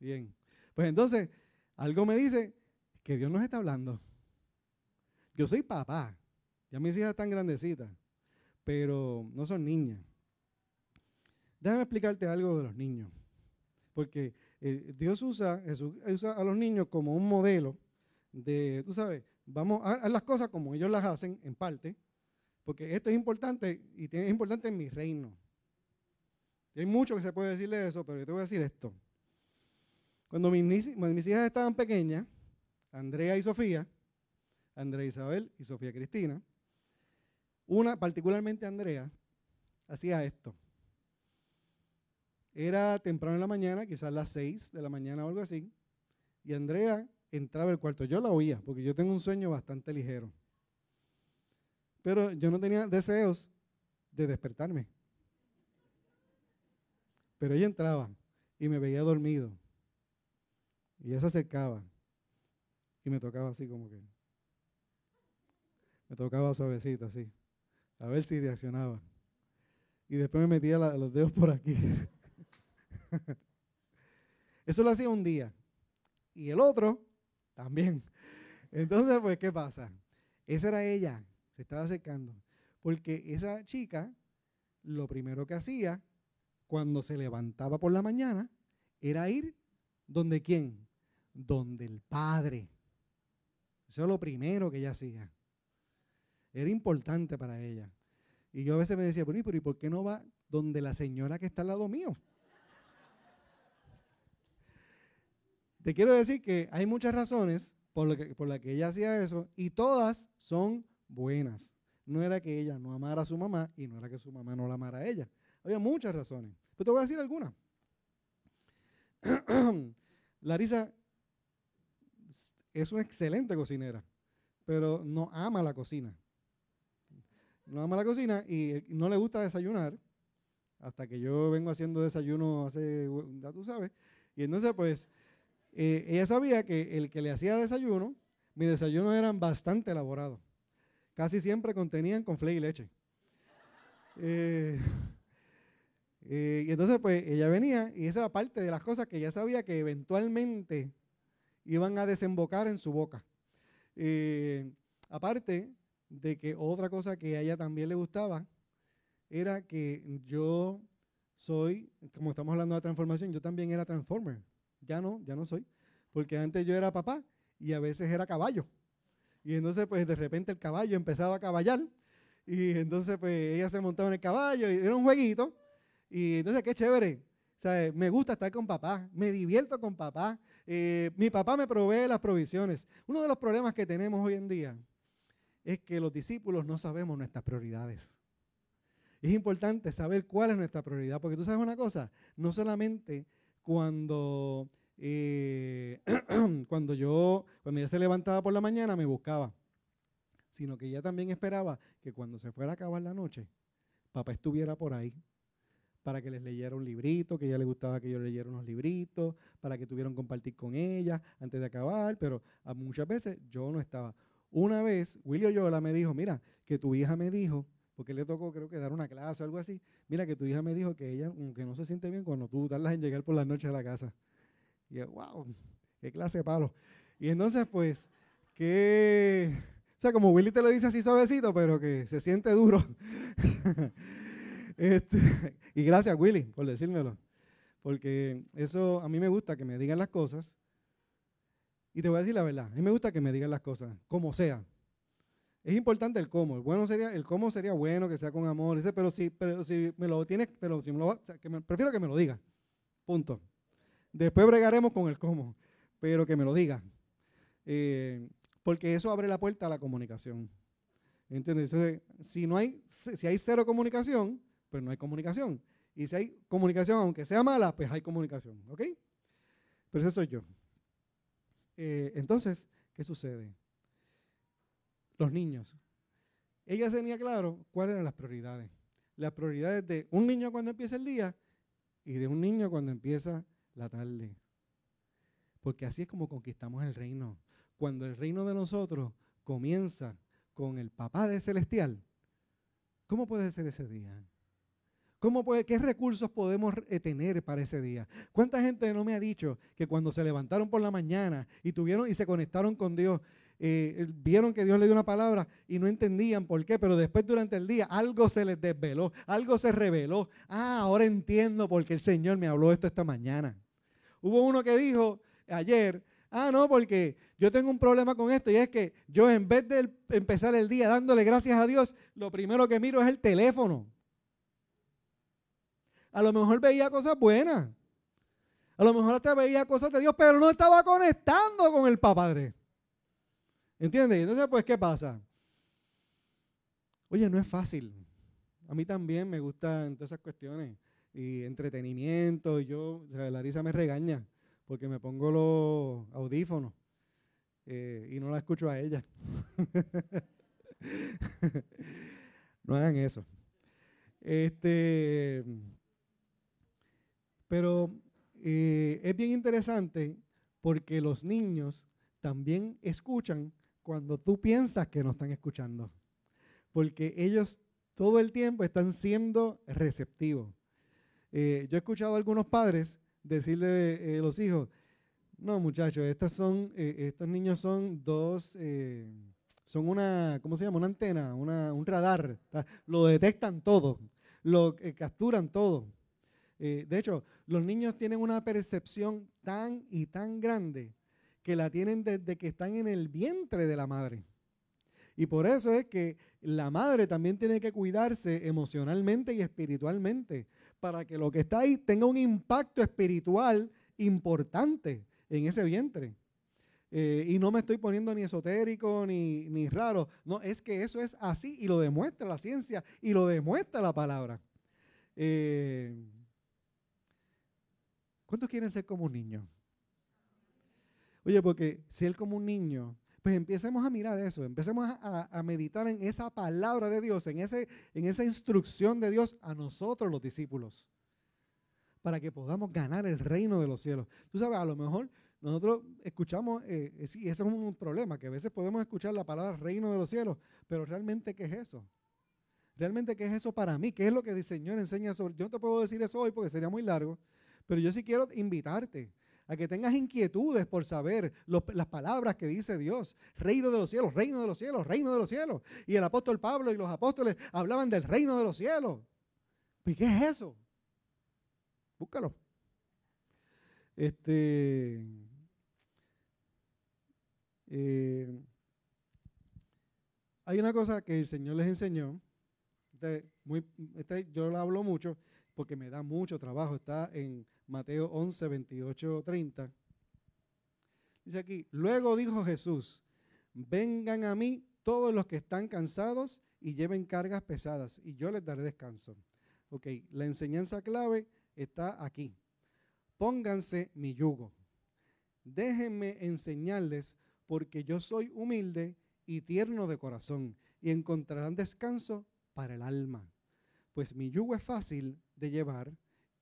Bien. Pues entonces, algo me dice que Dios nos está hablando. Yo soy papá. Ya mis hijas están grandecitas, pero no son niñas. Déjame explicarte algo de los niños. Porque eh, Dios usa, Jesús usa a los niños como un modelo de, tú sabes, vamos a hacer las cosas como ellos las hacen, en parte, porque esto es importante y es importante en mi reino. Y hay mucho que se puede decirle de eso, pero yo te voy a decir esto. Cuando mis, mis hijas estaban pequeñas, Andrea y Sofía, Andrea Isabel y Sofía Cristina, una, particularmente Andrea, hacía esto. Era temprano en la mañana, quizás las seis de la mañana o algo así, y Andrea entraba al cuarto. Yo la oía, porque yo tengo un sueño bastante ligero. Pero yo no tenía deseos de despertarme. Pero ella entraba y me veía dormido. Y ella se acercaba y me tocaba así como que. Me tocaba suavecito así. A ver si reaccionaba. Y después me metía los dedos por aquí. Eso lo hacía un día. Y el otro también. Entonces, pues, ¿qué pasa? Esa era ella, se estaba acercando. Porque esa chica, lo primero que hacía cuando se levantaba por la mañana era ir donde quién? Donde el Padre. Eso es lo primero que ella hacía. Era importante para ella. Y yo a veces me decía, pero ¿y por qué no va donde la señora que está al lado mío? Te quiero decir que hay muchas razones por, las que ella hacía eso y todas son buenas. No era que ella no amara a su mamá y no era que su mamá no la amara a ella. Había muchas razones. Pero te voy a decir algunas. Larisa es una excelente cocinera, pero no ama la cocina. No ama la cocina y no le gusta desayunar, hasta que yo vengo haciendo desayuno hace, ya tú sabes. Y entonces, pues, eh, ella sabía que el que le hacía desayuno, mis desayunos eran bastante elaborados. Casi siempre contenían conflé y leche. Eh, eh, y entonces, pues, ella venía y esa era parte de las cosas que ella sabía que eventualmente iban a desembocar en su boca. aparte de que otra cosa que a ella también le gustaba era que yo soy, como estamos hablando de transformación, yo también era transformer. Ya no, ya no soy. Porque antes yo era papá y a veces era caballo. Y entonces, pues de repente el caballo empezaba a caballar. Y entonces, pues ella se montaba en el caballo y era un jueguito. Y entonces, qué chévere. O sea, me gusta estar con papá, me divierto con papá. Eh, mi papá me provee las provisiones. Uno de los problemas que tenemos hoy en día es que los discípulos no sabemos nuestras prioridades. Es importante saber cuál es nuestra prioridad, porque tú sabes una cosa, no solamente cuando, eh, cuando yo, cuando ella se levantaba por la mañana me buscaba, sino que ella también esperaba que cuando se fuera a acabar la noche, papá estuviera por ahí para que les leyera un librito, que ella le gustaba que yo leyera unos libritos, para que tuvieran compartir con ella antes de acabar, pero muchas veces yo no estaba. Una vez, Willy Oyola me dijo, mira, que tu hija me dijo porque le tocó creo que dar una clase o algo así. Mira que tu hija me dijo que ella que no se siente bien cuando tú tardas en llegar por la noche a la casa. Y yo, wow, qué clase de palo. Y entonces pues, que, o sea, como Willy te lo dice así suavecito, pero que se siente duro. Este, y gracias Willy por decírmelo. Porque eso a mí me gusta que me digan las cosas. Y te voy a decir la verdad, a mí me gusta que me digan las cosas, como sea. Es importante el cómo. El bueno sería, el cómo sería bueno que sea con amor, pero si, pero si me lo tienes, pero si me lo, prefiero que me lo diga. Punto. Después bregaremos con el cómo, pero que me lo diga. Eh, porque eso abre la puerta a la comunicación. ¿Entiendes? si no hay, si hay cero comunicación, pues no hay comunicación. Y si hay comunicación, aunque sea mala, pues hay comunicación. ¿Ok? Pero ese soy yo. Eh, entonces, ¿qué sucede? Los niños. Ella tenía claro cuáles eran las prioridades. Las prioridades de un niño cuando empieza el día y de un niño cuando empieza la tarde. Porque así es como conquistamos el reino. Cuando el reino de nosotros comienza con el papá celestial, ¿cómo puede ser ese día? ¿Cómo puede, ¿Qué recursos podemos eh, tener para ese día? ¿Cuánta gente no me ha dicho que cuando se levantaron por la mañana y tuvieron y se conectaron con Dios, eh, vieron que Dios le dio una palabra y no entendían por qué, pero después durante el día algo se les desveló, algo se reveló. Ah, ahora entiendo por qué el Señor me habló esto esta mañana. Hubo uno que dijo ayer, ah, no, porque yo tengo un problema con esto y es que yo en vez de empezar el día dándole gracias a Dios, lo primero que miro es el teléfono. A lo mejor veía cosas buenas. A lo mejor hasta veía cosas de Dios, pero no estaba conectando con el Padre. ¿Entiendes? Entonces, pues, ¿qué pasa? Oye, no es fácil. A mí también me gustan todas esas cuestiones. Y entretenimiento. Y yo, o sea, Larisa me regaña porque me pongo los audífonos eh, y no la escucho a ella. no hagan eso. Este, pero eh, es bien interesante porque los niños también escuchan cuando tú piensas que no están escuchando. Porque ellos todo el tiempo están siendo receptivos. Eh, yo he escuchado a algunos padres decirle a eh, los hijos, no muchachos, estas son, eh, estos niños son dos, son una, ¿cómo se llama? Una antena, un radar. Lo detectan todo, lo capturan todo. de hecho, los niños tienen una percepción tan y tan grande que la tienen desde que están en el vientre de la madre. Y por eso es que la madre también tiene que cuidarse emocionalmente y espiritualmente para que lo que está ahí tenga un impacto espiritual importante en ese vientre. Eh, y no me estoy poniendo ni esotérico ni, ni, raro. No, es que eso es así y lo demuestra la ciencia y lo demuestra la palabra. Eh, ¿Cuántos quieren ser como un niño? Oye, porque si él como un niño, pues empecemos a mirar eso, empecemos a, meditar en esa palabra de Dios, en, ese, en esa instrucción de Dios a nosotros los discípulos, para que podamos ganar el reino de los cielos. Tú sabes, a lo mejor nosotros escuchamos, eh, eh ese es un problema, que a veces podemos escuchar la palabra reino de los cielos, pero realmente, ¿qué es eso? Realmente, ¿qué es eso para mí? ¿Qué es lo que el Señor enseña sobre? Yo no te puedo decir eso hoy porque sería muy largo, pero yo sí quiero invitarte a que tengas inquietudes por saber las palabras que dice Dios. Reino de los cielos, reino de los cielos, reino de los cielos. Y el apóstol Pablo y los apóstoles hablaban del reino de los cielos. ¿Y qué es eso? Búscalo. Este. Eh, hay una cosa que el Señor les enseñó. Este, este, yo lo hablo mucho porque me da mucho trabajo. Está en Mateo 11, 28, 30. Dice aquí, luego dijo Jesús, vengan a mí todos los que están cansados y lleven cargas pesadas, y yo les daré descanso. Ok, la enseñanza clave está aquí. Pónganse mi yugo. Déjenme enseñarles, porque yo soy humilde y tierno de corazón, y encontrarán descanso para el alma. Pues mi yugo es fácil de llevar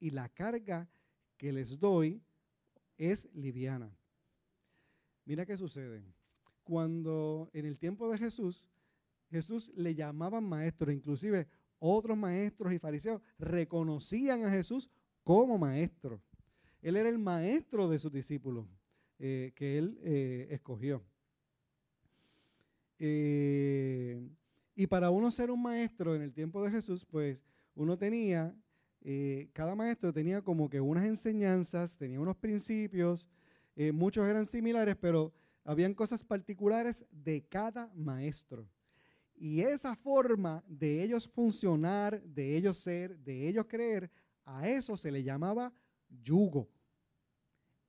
y la carga que les doy es liviana. Mira qué sucede. Cuando en el tiempo de Jesús, Jesús le llamaban maestro, inclusive otros maestros y fariseos reconocían a Jesús como maestro. Él era el maestro de sus discípulos eh, que él eh, escogió. Eh, y para uno ser un maestro en el tiempo de Jesús, pues uno tenía eh, cada maestro tenía como que unas enseñanzas, tenía unos principios, eh, muchos eran similares, pero habían cosas particulares de cada maestro. Y esa forma de ellos funcionar, de ellos ser, de ellos creer, a eso se le llamaba yugo.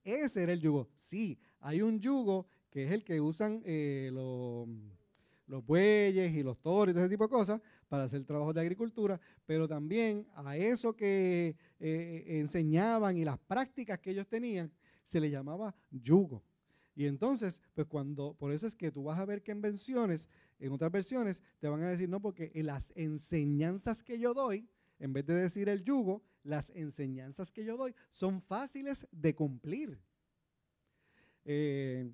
Ese era el yugo. Sí, hay un yugo que es el que usan eh, los, los bueyes y los toros y ese tipo de cosas para hacer trabajo de agricultura, pero también a eso que eh, enseñaban y las prácticas que ellos tenían se le llamaba yugo. Y entonces, pues cuando, por eso es que tú vas a ver que en versiones, en otras versiones, te van a decir, no, porque en las enseñanzas que yo doy, en vez de decir el yugo, las enseñanzas que yo doy son fáciles de cumplir. Eh,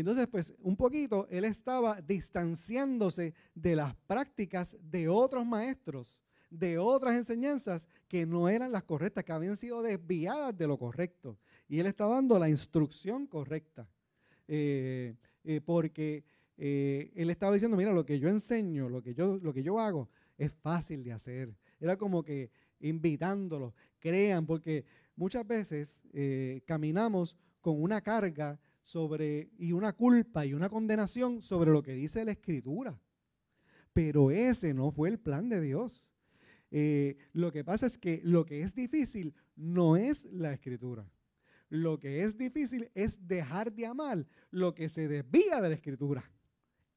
entonces, pues un poquito, él estaba distanciándose de las prácticas de otros maestros, de otras enseñanzas que no eran las correctas, que habían sido desviadas de lo correcto. Y él está dando la instrucción correcta. Eh, eh, porque él estaba diciendo, mira, lo que yo enseño, lo que yo, lo que yo hago, es fácil de hacer. Era como que invitándolos, crean, porque muchas veces eh, caminamos con una carga sobre y una culpa y una condenación sobre lo que dice la Escritura. Pero ese no fue el plan de Dios. Eh, lo que pasa es que lo que es difícil no es la Escritura. Lo que es difícil es dejar de amar lo que se desvía de la Escritura.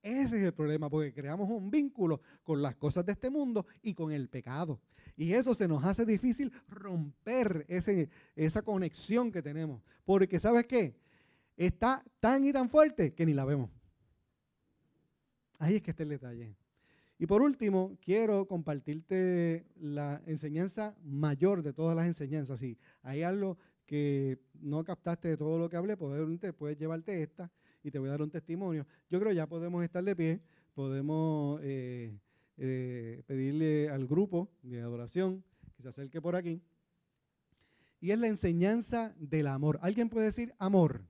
Ese es el problema, porque creamos un vínculo con las cosas de este mundo y con el pecado. Y eso se nos hace difícil romper ese, esa conexión que tenemos. Porque ¿sabes qué? Está tan y tan fuerte que ni la vemos. Ahí es que está el detalle. Y por último, quiero compartirte la enseñanza mayor de todas las enseñanzas. Si hay algo que no captaste de todo lo que hablé, puedes, llevarte esta y te voy a dar un testimonio. Yo creo ya podemos estar de pie, podemos eh, eh, pedirle al grupo de adoración que se acerque por aquí. Y es la enseñanza del amor. ¿Alguien puede decir amor?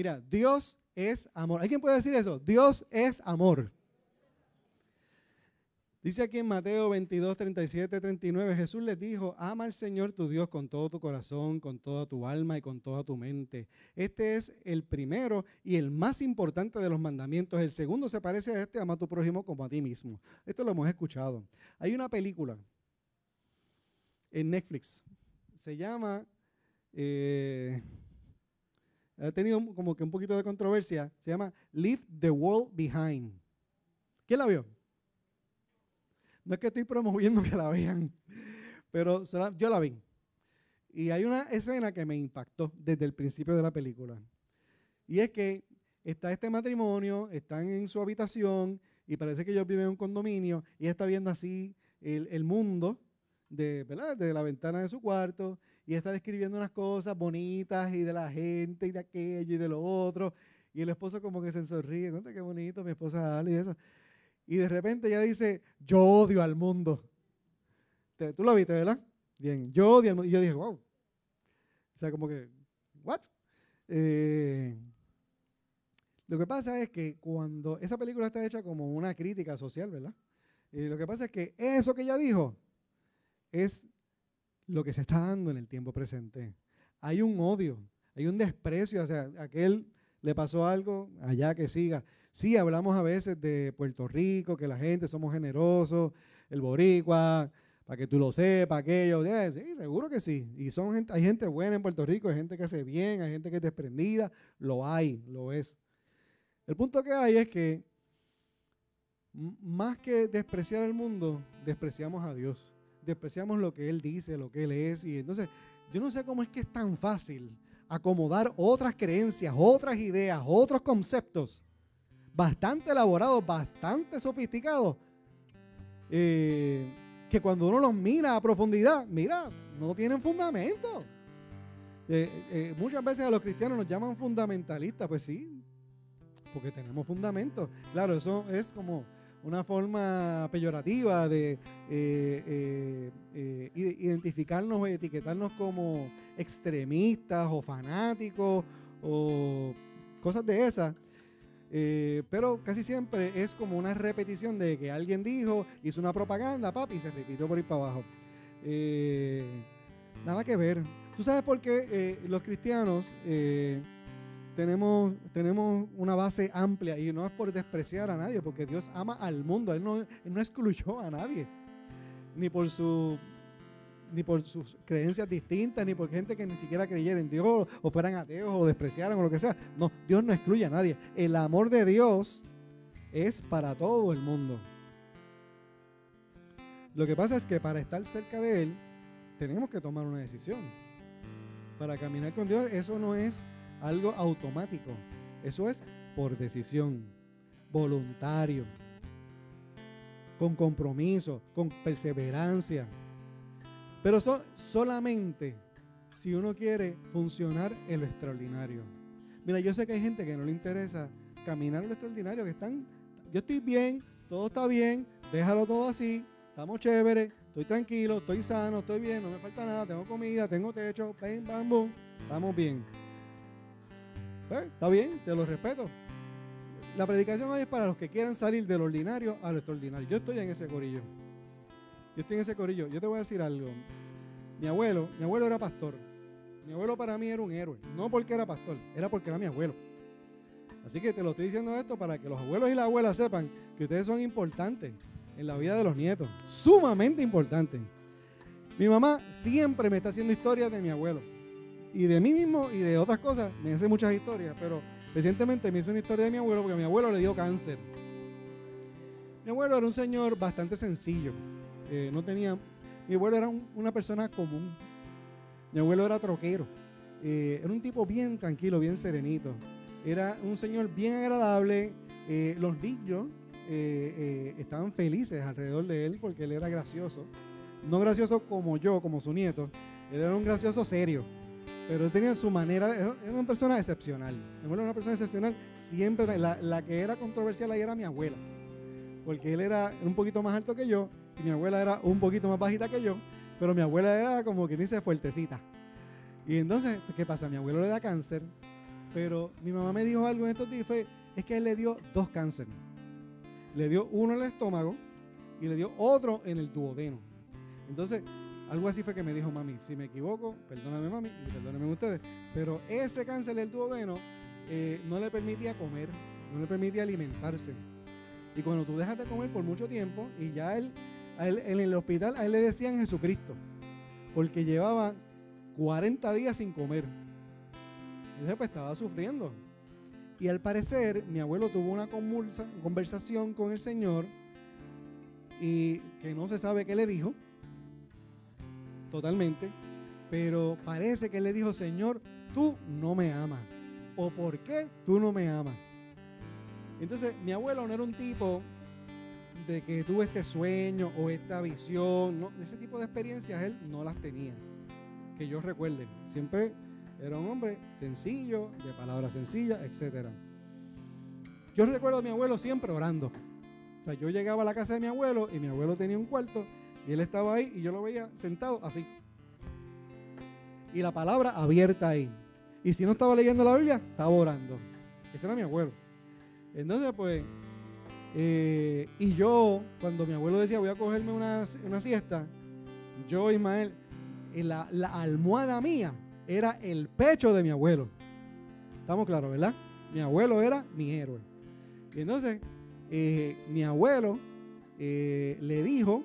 Mira, Dios es amor. ¿Alguien puede decir eso? Dios es amor. Dice aquí en Mateo 22, 37, 39, Jesús les dijo, ama al Señor tu Dios con todo tu corazón, con toda tu alma y con toda tu mente. Este es el primero y el más importante de los mandamientos. El segundo se parece a este, ama a tu prójimo como a ti mismo. Esto lo hemos escuchado. Hay una película en Netflix, se llama, eh, ha tenido como que un poquito de controversia, se llama Leave the World Behind. ¿Quién la vio? No es que estoy promoviendo que la vean, pero yo la vi. Y hay una escena que me impactó desde el principio de la película. Y es que está este matrimonio, están en su habitación y parece que ellos viven en un condominio y está viendo así el, mundo de, de la ventana de su cuarto y está describiendo unas cosas bonitas y de la gente y de aquello y de lo otro. Y el esposo como que se sonríe, cuenta qué bonito mi esposa Ali y eso. Y de repente ella dice, yo odio al mundo. Tú lo viste, ¿verdad? Bien, yo odio al mundo. Y yo dije, wow. O sea, como que, ¿what? Eh, lo que pasa es que cuando esa película está hecha como una crítica social, ¿verdad? Y lo que pasa es que eso que ella dijo es lo que se está dando en el tiempo presente. Hay un odio, hay un desprecio hacia aquel le pasó algo, allá que siga. Sí, hablamos a veces de Puerto Rico, que la gente somos generosos, el boricua, para que tú lo sepas, aquello. sí, seguro que sí. Y son hay gente buena en Puerto Rico, hay gente que hace bien, hay gente que es desprendida, lo hay, lo es. El punto que hay es que más que despreciar al mundo, despreciamos a Dios. Despreciamos lo que Él dice, lo que Él es. Y entonces, yo no sé cómo es que es tan fácil acomodar otras creencias, otras ideas, otros conceptos bastante elaborados, bastante sofisticados, eh, que cuando uno los mira a profundidad, mira, no tienen fundamento. Eh, eh, muchas veces a los cristianos nos llaman fundamentalistas, pues sí, porque tenemos fundamentos. Claro, eso es como una forma peyorativa de identificarnos o etiquetarnos como extremistas o fanáticos o cosas de esas. Eh, pero casi siempre es como una repetición de que alguien dijo, hizo una propaganda, papi, se repitió por ir para abajo. Eh, nada que ver. ¿Tú sabes por qué eh, los cristianos tenemos, tenemos una base amplia y no es por despreciar a nadie, porque Dios ama al mundo, Él no, no excluyó a nadie, ni por su ni por sus creencias distintas, ni por gente que ni siquiera creyera en Dios, o fueran ateos, o despreciaran, o lo que sea. No, Dios no excluye a nadie. El amor de Dios es para todo el mundo. Lo que pasa es que para estar cerca de Él, tenemos que tomar una decisión. Para caminar con Dios, eso no es algo automático. Eso es por decisión, voluntario, con compromiso, con perseverancia. Pero solamente si uno quiere funcionar en lo extraordinario. Mira, yo sé que hay gente que no le interesa caminar en lo extraordinario, que están, yo estoy bien, todo está bien, déjalo todo así, estamos chéveres, estoy tranquilo, estoy sano, estoy bien, no me falta nada, tengo comida, tengo techo, bam, bam, boom, estamos bien. Pues, está bien, te lo respeto. La predicación hoy es para los que quieran salir del ordinario a lo extraordinario. Yo estoy en ese corillo. Yo estoy en ese corillo. Yo te voy a decir algo. Mi abuelo, mi abuelo era pastor. Mi abuelo para mí era un héroe. No porque era pastor, era porque era mi abuelo. Así que te lo estoy diciendo esto para que los abuelos y las abuelas sepan que ustedes son importantes en la vida de los nietos. Sumamente importantes. Mi mamá siempre me está haciendo historias de mi abuelo. Y de mí mismo y de otras cosas. Me hace muchas historias. Pero recientemente me hizo una historia de mi abuelo porque mi abuelo le dio cáncer. Mi abuelo era un señor bastante sencillo. Eh, no tenía, mi abuelo era una persona común. Mi abuelo era troquero. Eh, era un tipo bien tranquilo, bien serenito. Era un señor bien agradable. Eh, los niños estaban felices alrededor de él porque él era gracioso. No gracioso como yo, como su nieto. Él era un gracioso serio. Pero él tenía su manera, era una persona excepcional. Mi abuelo era una persona excepcional. Siempre, la, que era controversial ahí era mi abuela. Porque él era un poquito más alto que yo mi abuela era un poquito más bajita que yo, pero mi abuela era como que dice fuertecita. Y entonces, ¿qué pasa? Mi abuelo le da cáncer, pero mi mamá me dijo algo en estos días, fue, es que él le dio dos cánceres. Le dio uno en el estómago y le dio otro en el duodeno. Entonces, algo así fue que me dijo mami, si me equivoco, perdóname mami y perdónenme ustedes, pero ese cáncer del duodeno eh, no le permitía comer, no le permitía alimentarse. Y cuando tú dejas de comer por mucho tiempo y ya él en el hospital a él le decían Jesucristo, porque llevaba 40 días sin comer. Entonces pues estaba sufriendo. Y al parecer mi abuelo tuvo una conversación con el Señor y que no se sabe qué le dijo, totalmente, pero parece que él le dijo, Señor, tú no me amas. ¿O por qué tú no me amas? Entonces mi abuelo no era un tipo de que tuvo este sueño o esta visión, ese tipo de experiencias él no las tenía. Que yo recuerde, siempre era un hombre sencillo, de palabras sencillas, etc. Yo recuerdo a mi abuelo siempre orando. O sea, yo llegaba a la casa de mi abuelo y mi abuelo tenía un cuarto y él estaba ahí y yo lo veía sentado así. Y la palabra abierta ahí. Y si no estaba leyendo la Biblia, estaba orando. Ese era mi abuelo. Entonces, pues, eh, y yo, cuando mi abuelo decía voy a cogerme una, siesta, yo, Ismael, la, la, almohada mía era el pecho de mi abuelo. Estamos claros, ¿verdad? Mi abuelo era mi héroe. Entonces, eh, mi abuelo eh, le dijo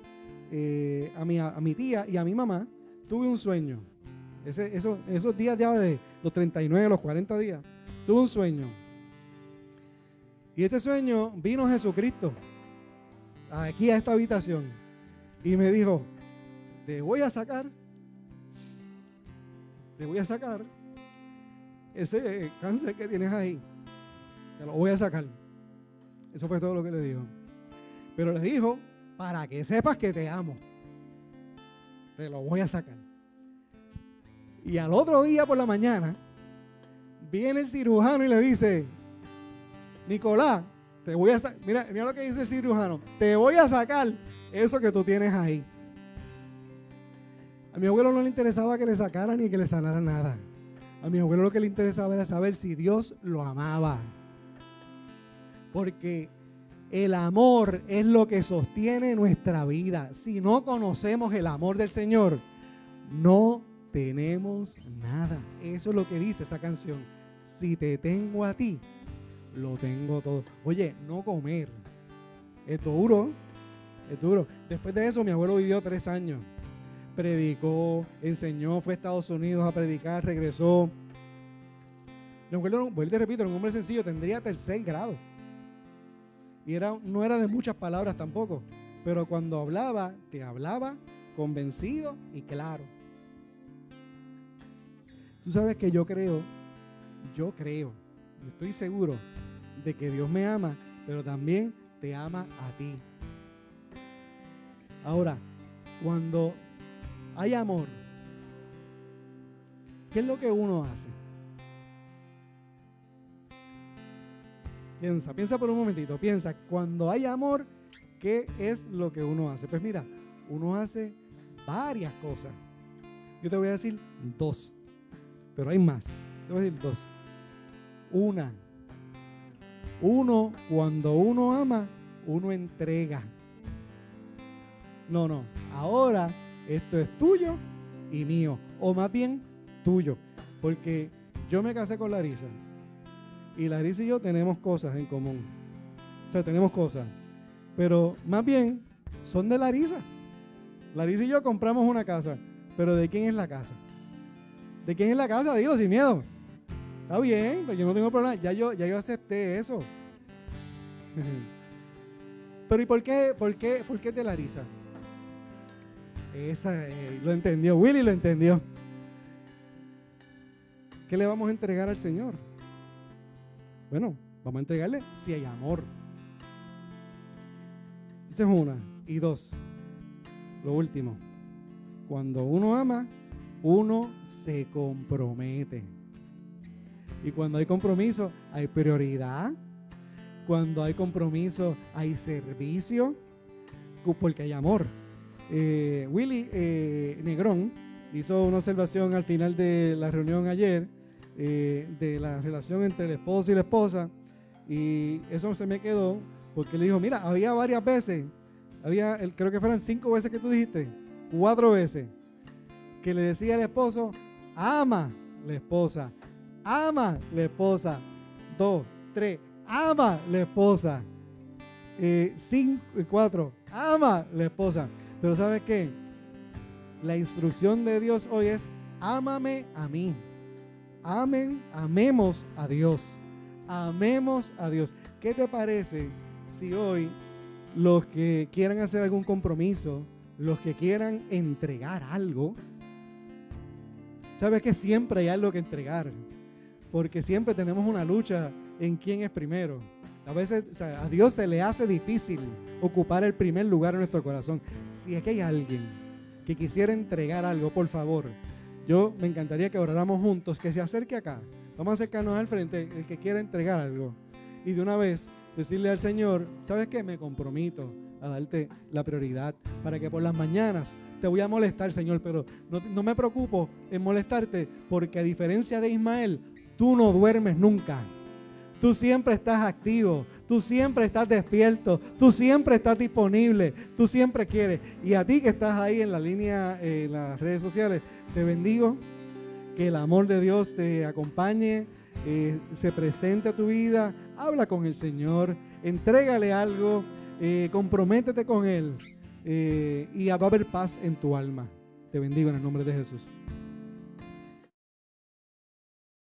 a, mi, a mi tía y a mi mamá, tuve un sueño. Ese, esos días ya de los 39, los 40 días, tuve un sueño y este sueño vino Jesucristo aquí a esta habitación y me dijo, te voy a sacar, te voy a sacar ese cáncer que tienes ahí, te lo voy a sacar. Eso fue todo lo que le dijo. Pero le dijo, para que sepas que te amo, te lo voy a sacar. Y al otro día por la mañana, viene el cirujano y le dice, Nicolás, te voy a mira, mira lo que dice el cirujano, te voy a sacar eso que tú tienes ahí. A mi abuelo no le interesaba que le sacara ni que le sanara nada. A mi abuelo lo que le interesaba era saber si Dios lo amaba. Porque el amor es lo que sostiene nuestra vida. Si no conocemos el amor del Señor, no tenemos nada. Eso es lo que dice esa canción. si te tengo a ti, lo tengo todo. Oye, no comer. Es duro, es duro. Después de eso, mi abuelo vivió tres años. Predicó, enseñó, fue a Estados Unidos a predicar, regresó. Vuelvo te repito, era un hombre sencillo, tendría tercer grado. Y era, no era de muchas palabras tampoco. Pero cuando hablaba, te hablaba convencido y claro. Tú sabes que yo creo, yo creo, estoy seguro de que Dios me ama, pero también te ama a ti. Ahora, cuando hay amor, ¿qué es lo que uno hace? Piensa, piensa por un momentito, piensa, cuando hay amor, ¿qué es lo que uno hace? Pues mira, uno hace varias cosas. Yo te voy a decir dos pero hay más. Te voy a decir dos. Una. Uno, cuando uno ama, uno entrega. No, no. Ahora esto es tuyo y mío. O más bien tuyo. Porque yo me casé con Larisa. Y Larisa y yo tenemos cosas en común. O sea, tenemos cosas. Pero más bien son de Larisa. Larisa y yo compramos una casa. Pero ¿de quién es la casa? ¿De quién es la casa? Digo, sin miedo. Está bien, pues yo no tengo problema. Ya yo, ya yo acepté eso. Pero ¿y por qué, por qué, por qué te la risa? Esa eh, lo entendió, Willy lo entendió. ¿Qué le vamos a entregar al Señor? Bueno, vamos a entregarle si hay amor. Esa es una. Y dos, lo último. Cuando uno ama, uno se compromete. Y cuando hay compromiso, hay prioridad. Cuando hay compromiso, hay servicio. Porque hay amor. Eh, Willy eh, Negrón hizo una observación al final de la reunión ayer eh, de la relación entre el esposo y la esposa. Y eso se me quedó porque le dijo, mira, había varias veces, había, creo que fueron cinco veces que tú dijiste, cuatro veces, que le decía al esposo, ama la esposa, ama la esposa. Dos, tres, ama la esposa. Eh, cinco, cuatro, ama la esposa. Pero ¿sabes qué? La instrucción de Dios hoy es, ámame a mí. Amen, amemos a Dios. Amemos a Dios. ¿Qué te parece si hoy los que quieran hacer algún compromiso, los que quieran entregar algo, Sabes que siempre hay algo que entregar, porque siempre tenemos una lucha en quién es primero. A veces a Dios se le hace difícil ocupar el primer lugar en nuestro corazón. Si es que hay alguien que quisiera entregar algo, por favor, yo me encantaría que oráramos juntos, que se acerque acá. Vamos a acercarnos al frente, el que quiera entregar algo. Y de una vez decirle al Señor, ¿sabes qué? Me compromito a darte la prioridad para que por las mañanas te voy a molestar, Señor, pero no, me preocupo en molestarte porque a diferencia de Ismael, tú no duermes nunca. Tú siempre estás activo, tú siempre estás despierto, tú siempre estás disponible, tú siempre quieres. Y a ti que estás ahí en la línea, en las redes sociales, te bendigo, que el amor de Dios te acompañe, eh, se presente a tu vida, habla con el Señor, entrégale algo, eh, comprométete con Él. Eh, y va a haber paz en tu alma. Te bendigo en el nombre de Jesús.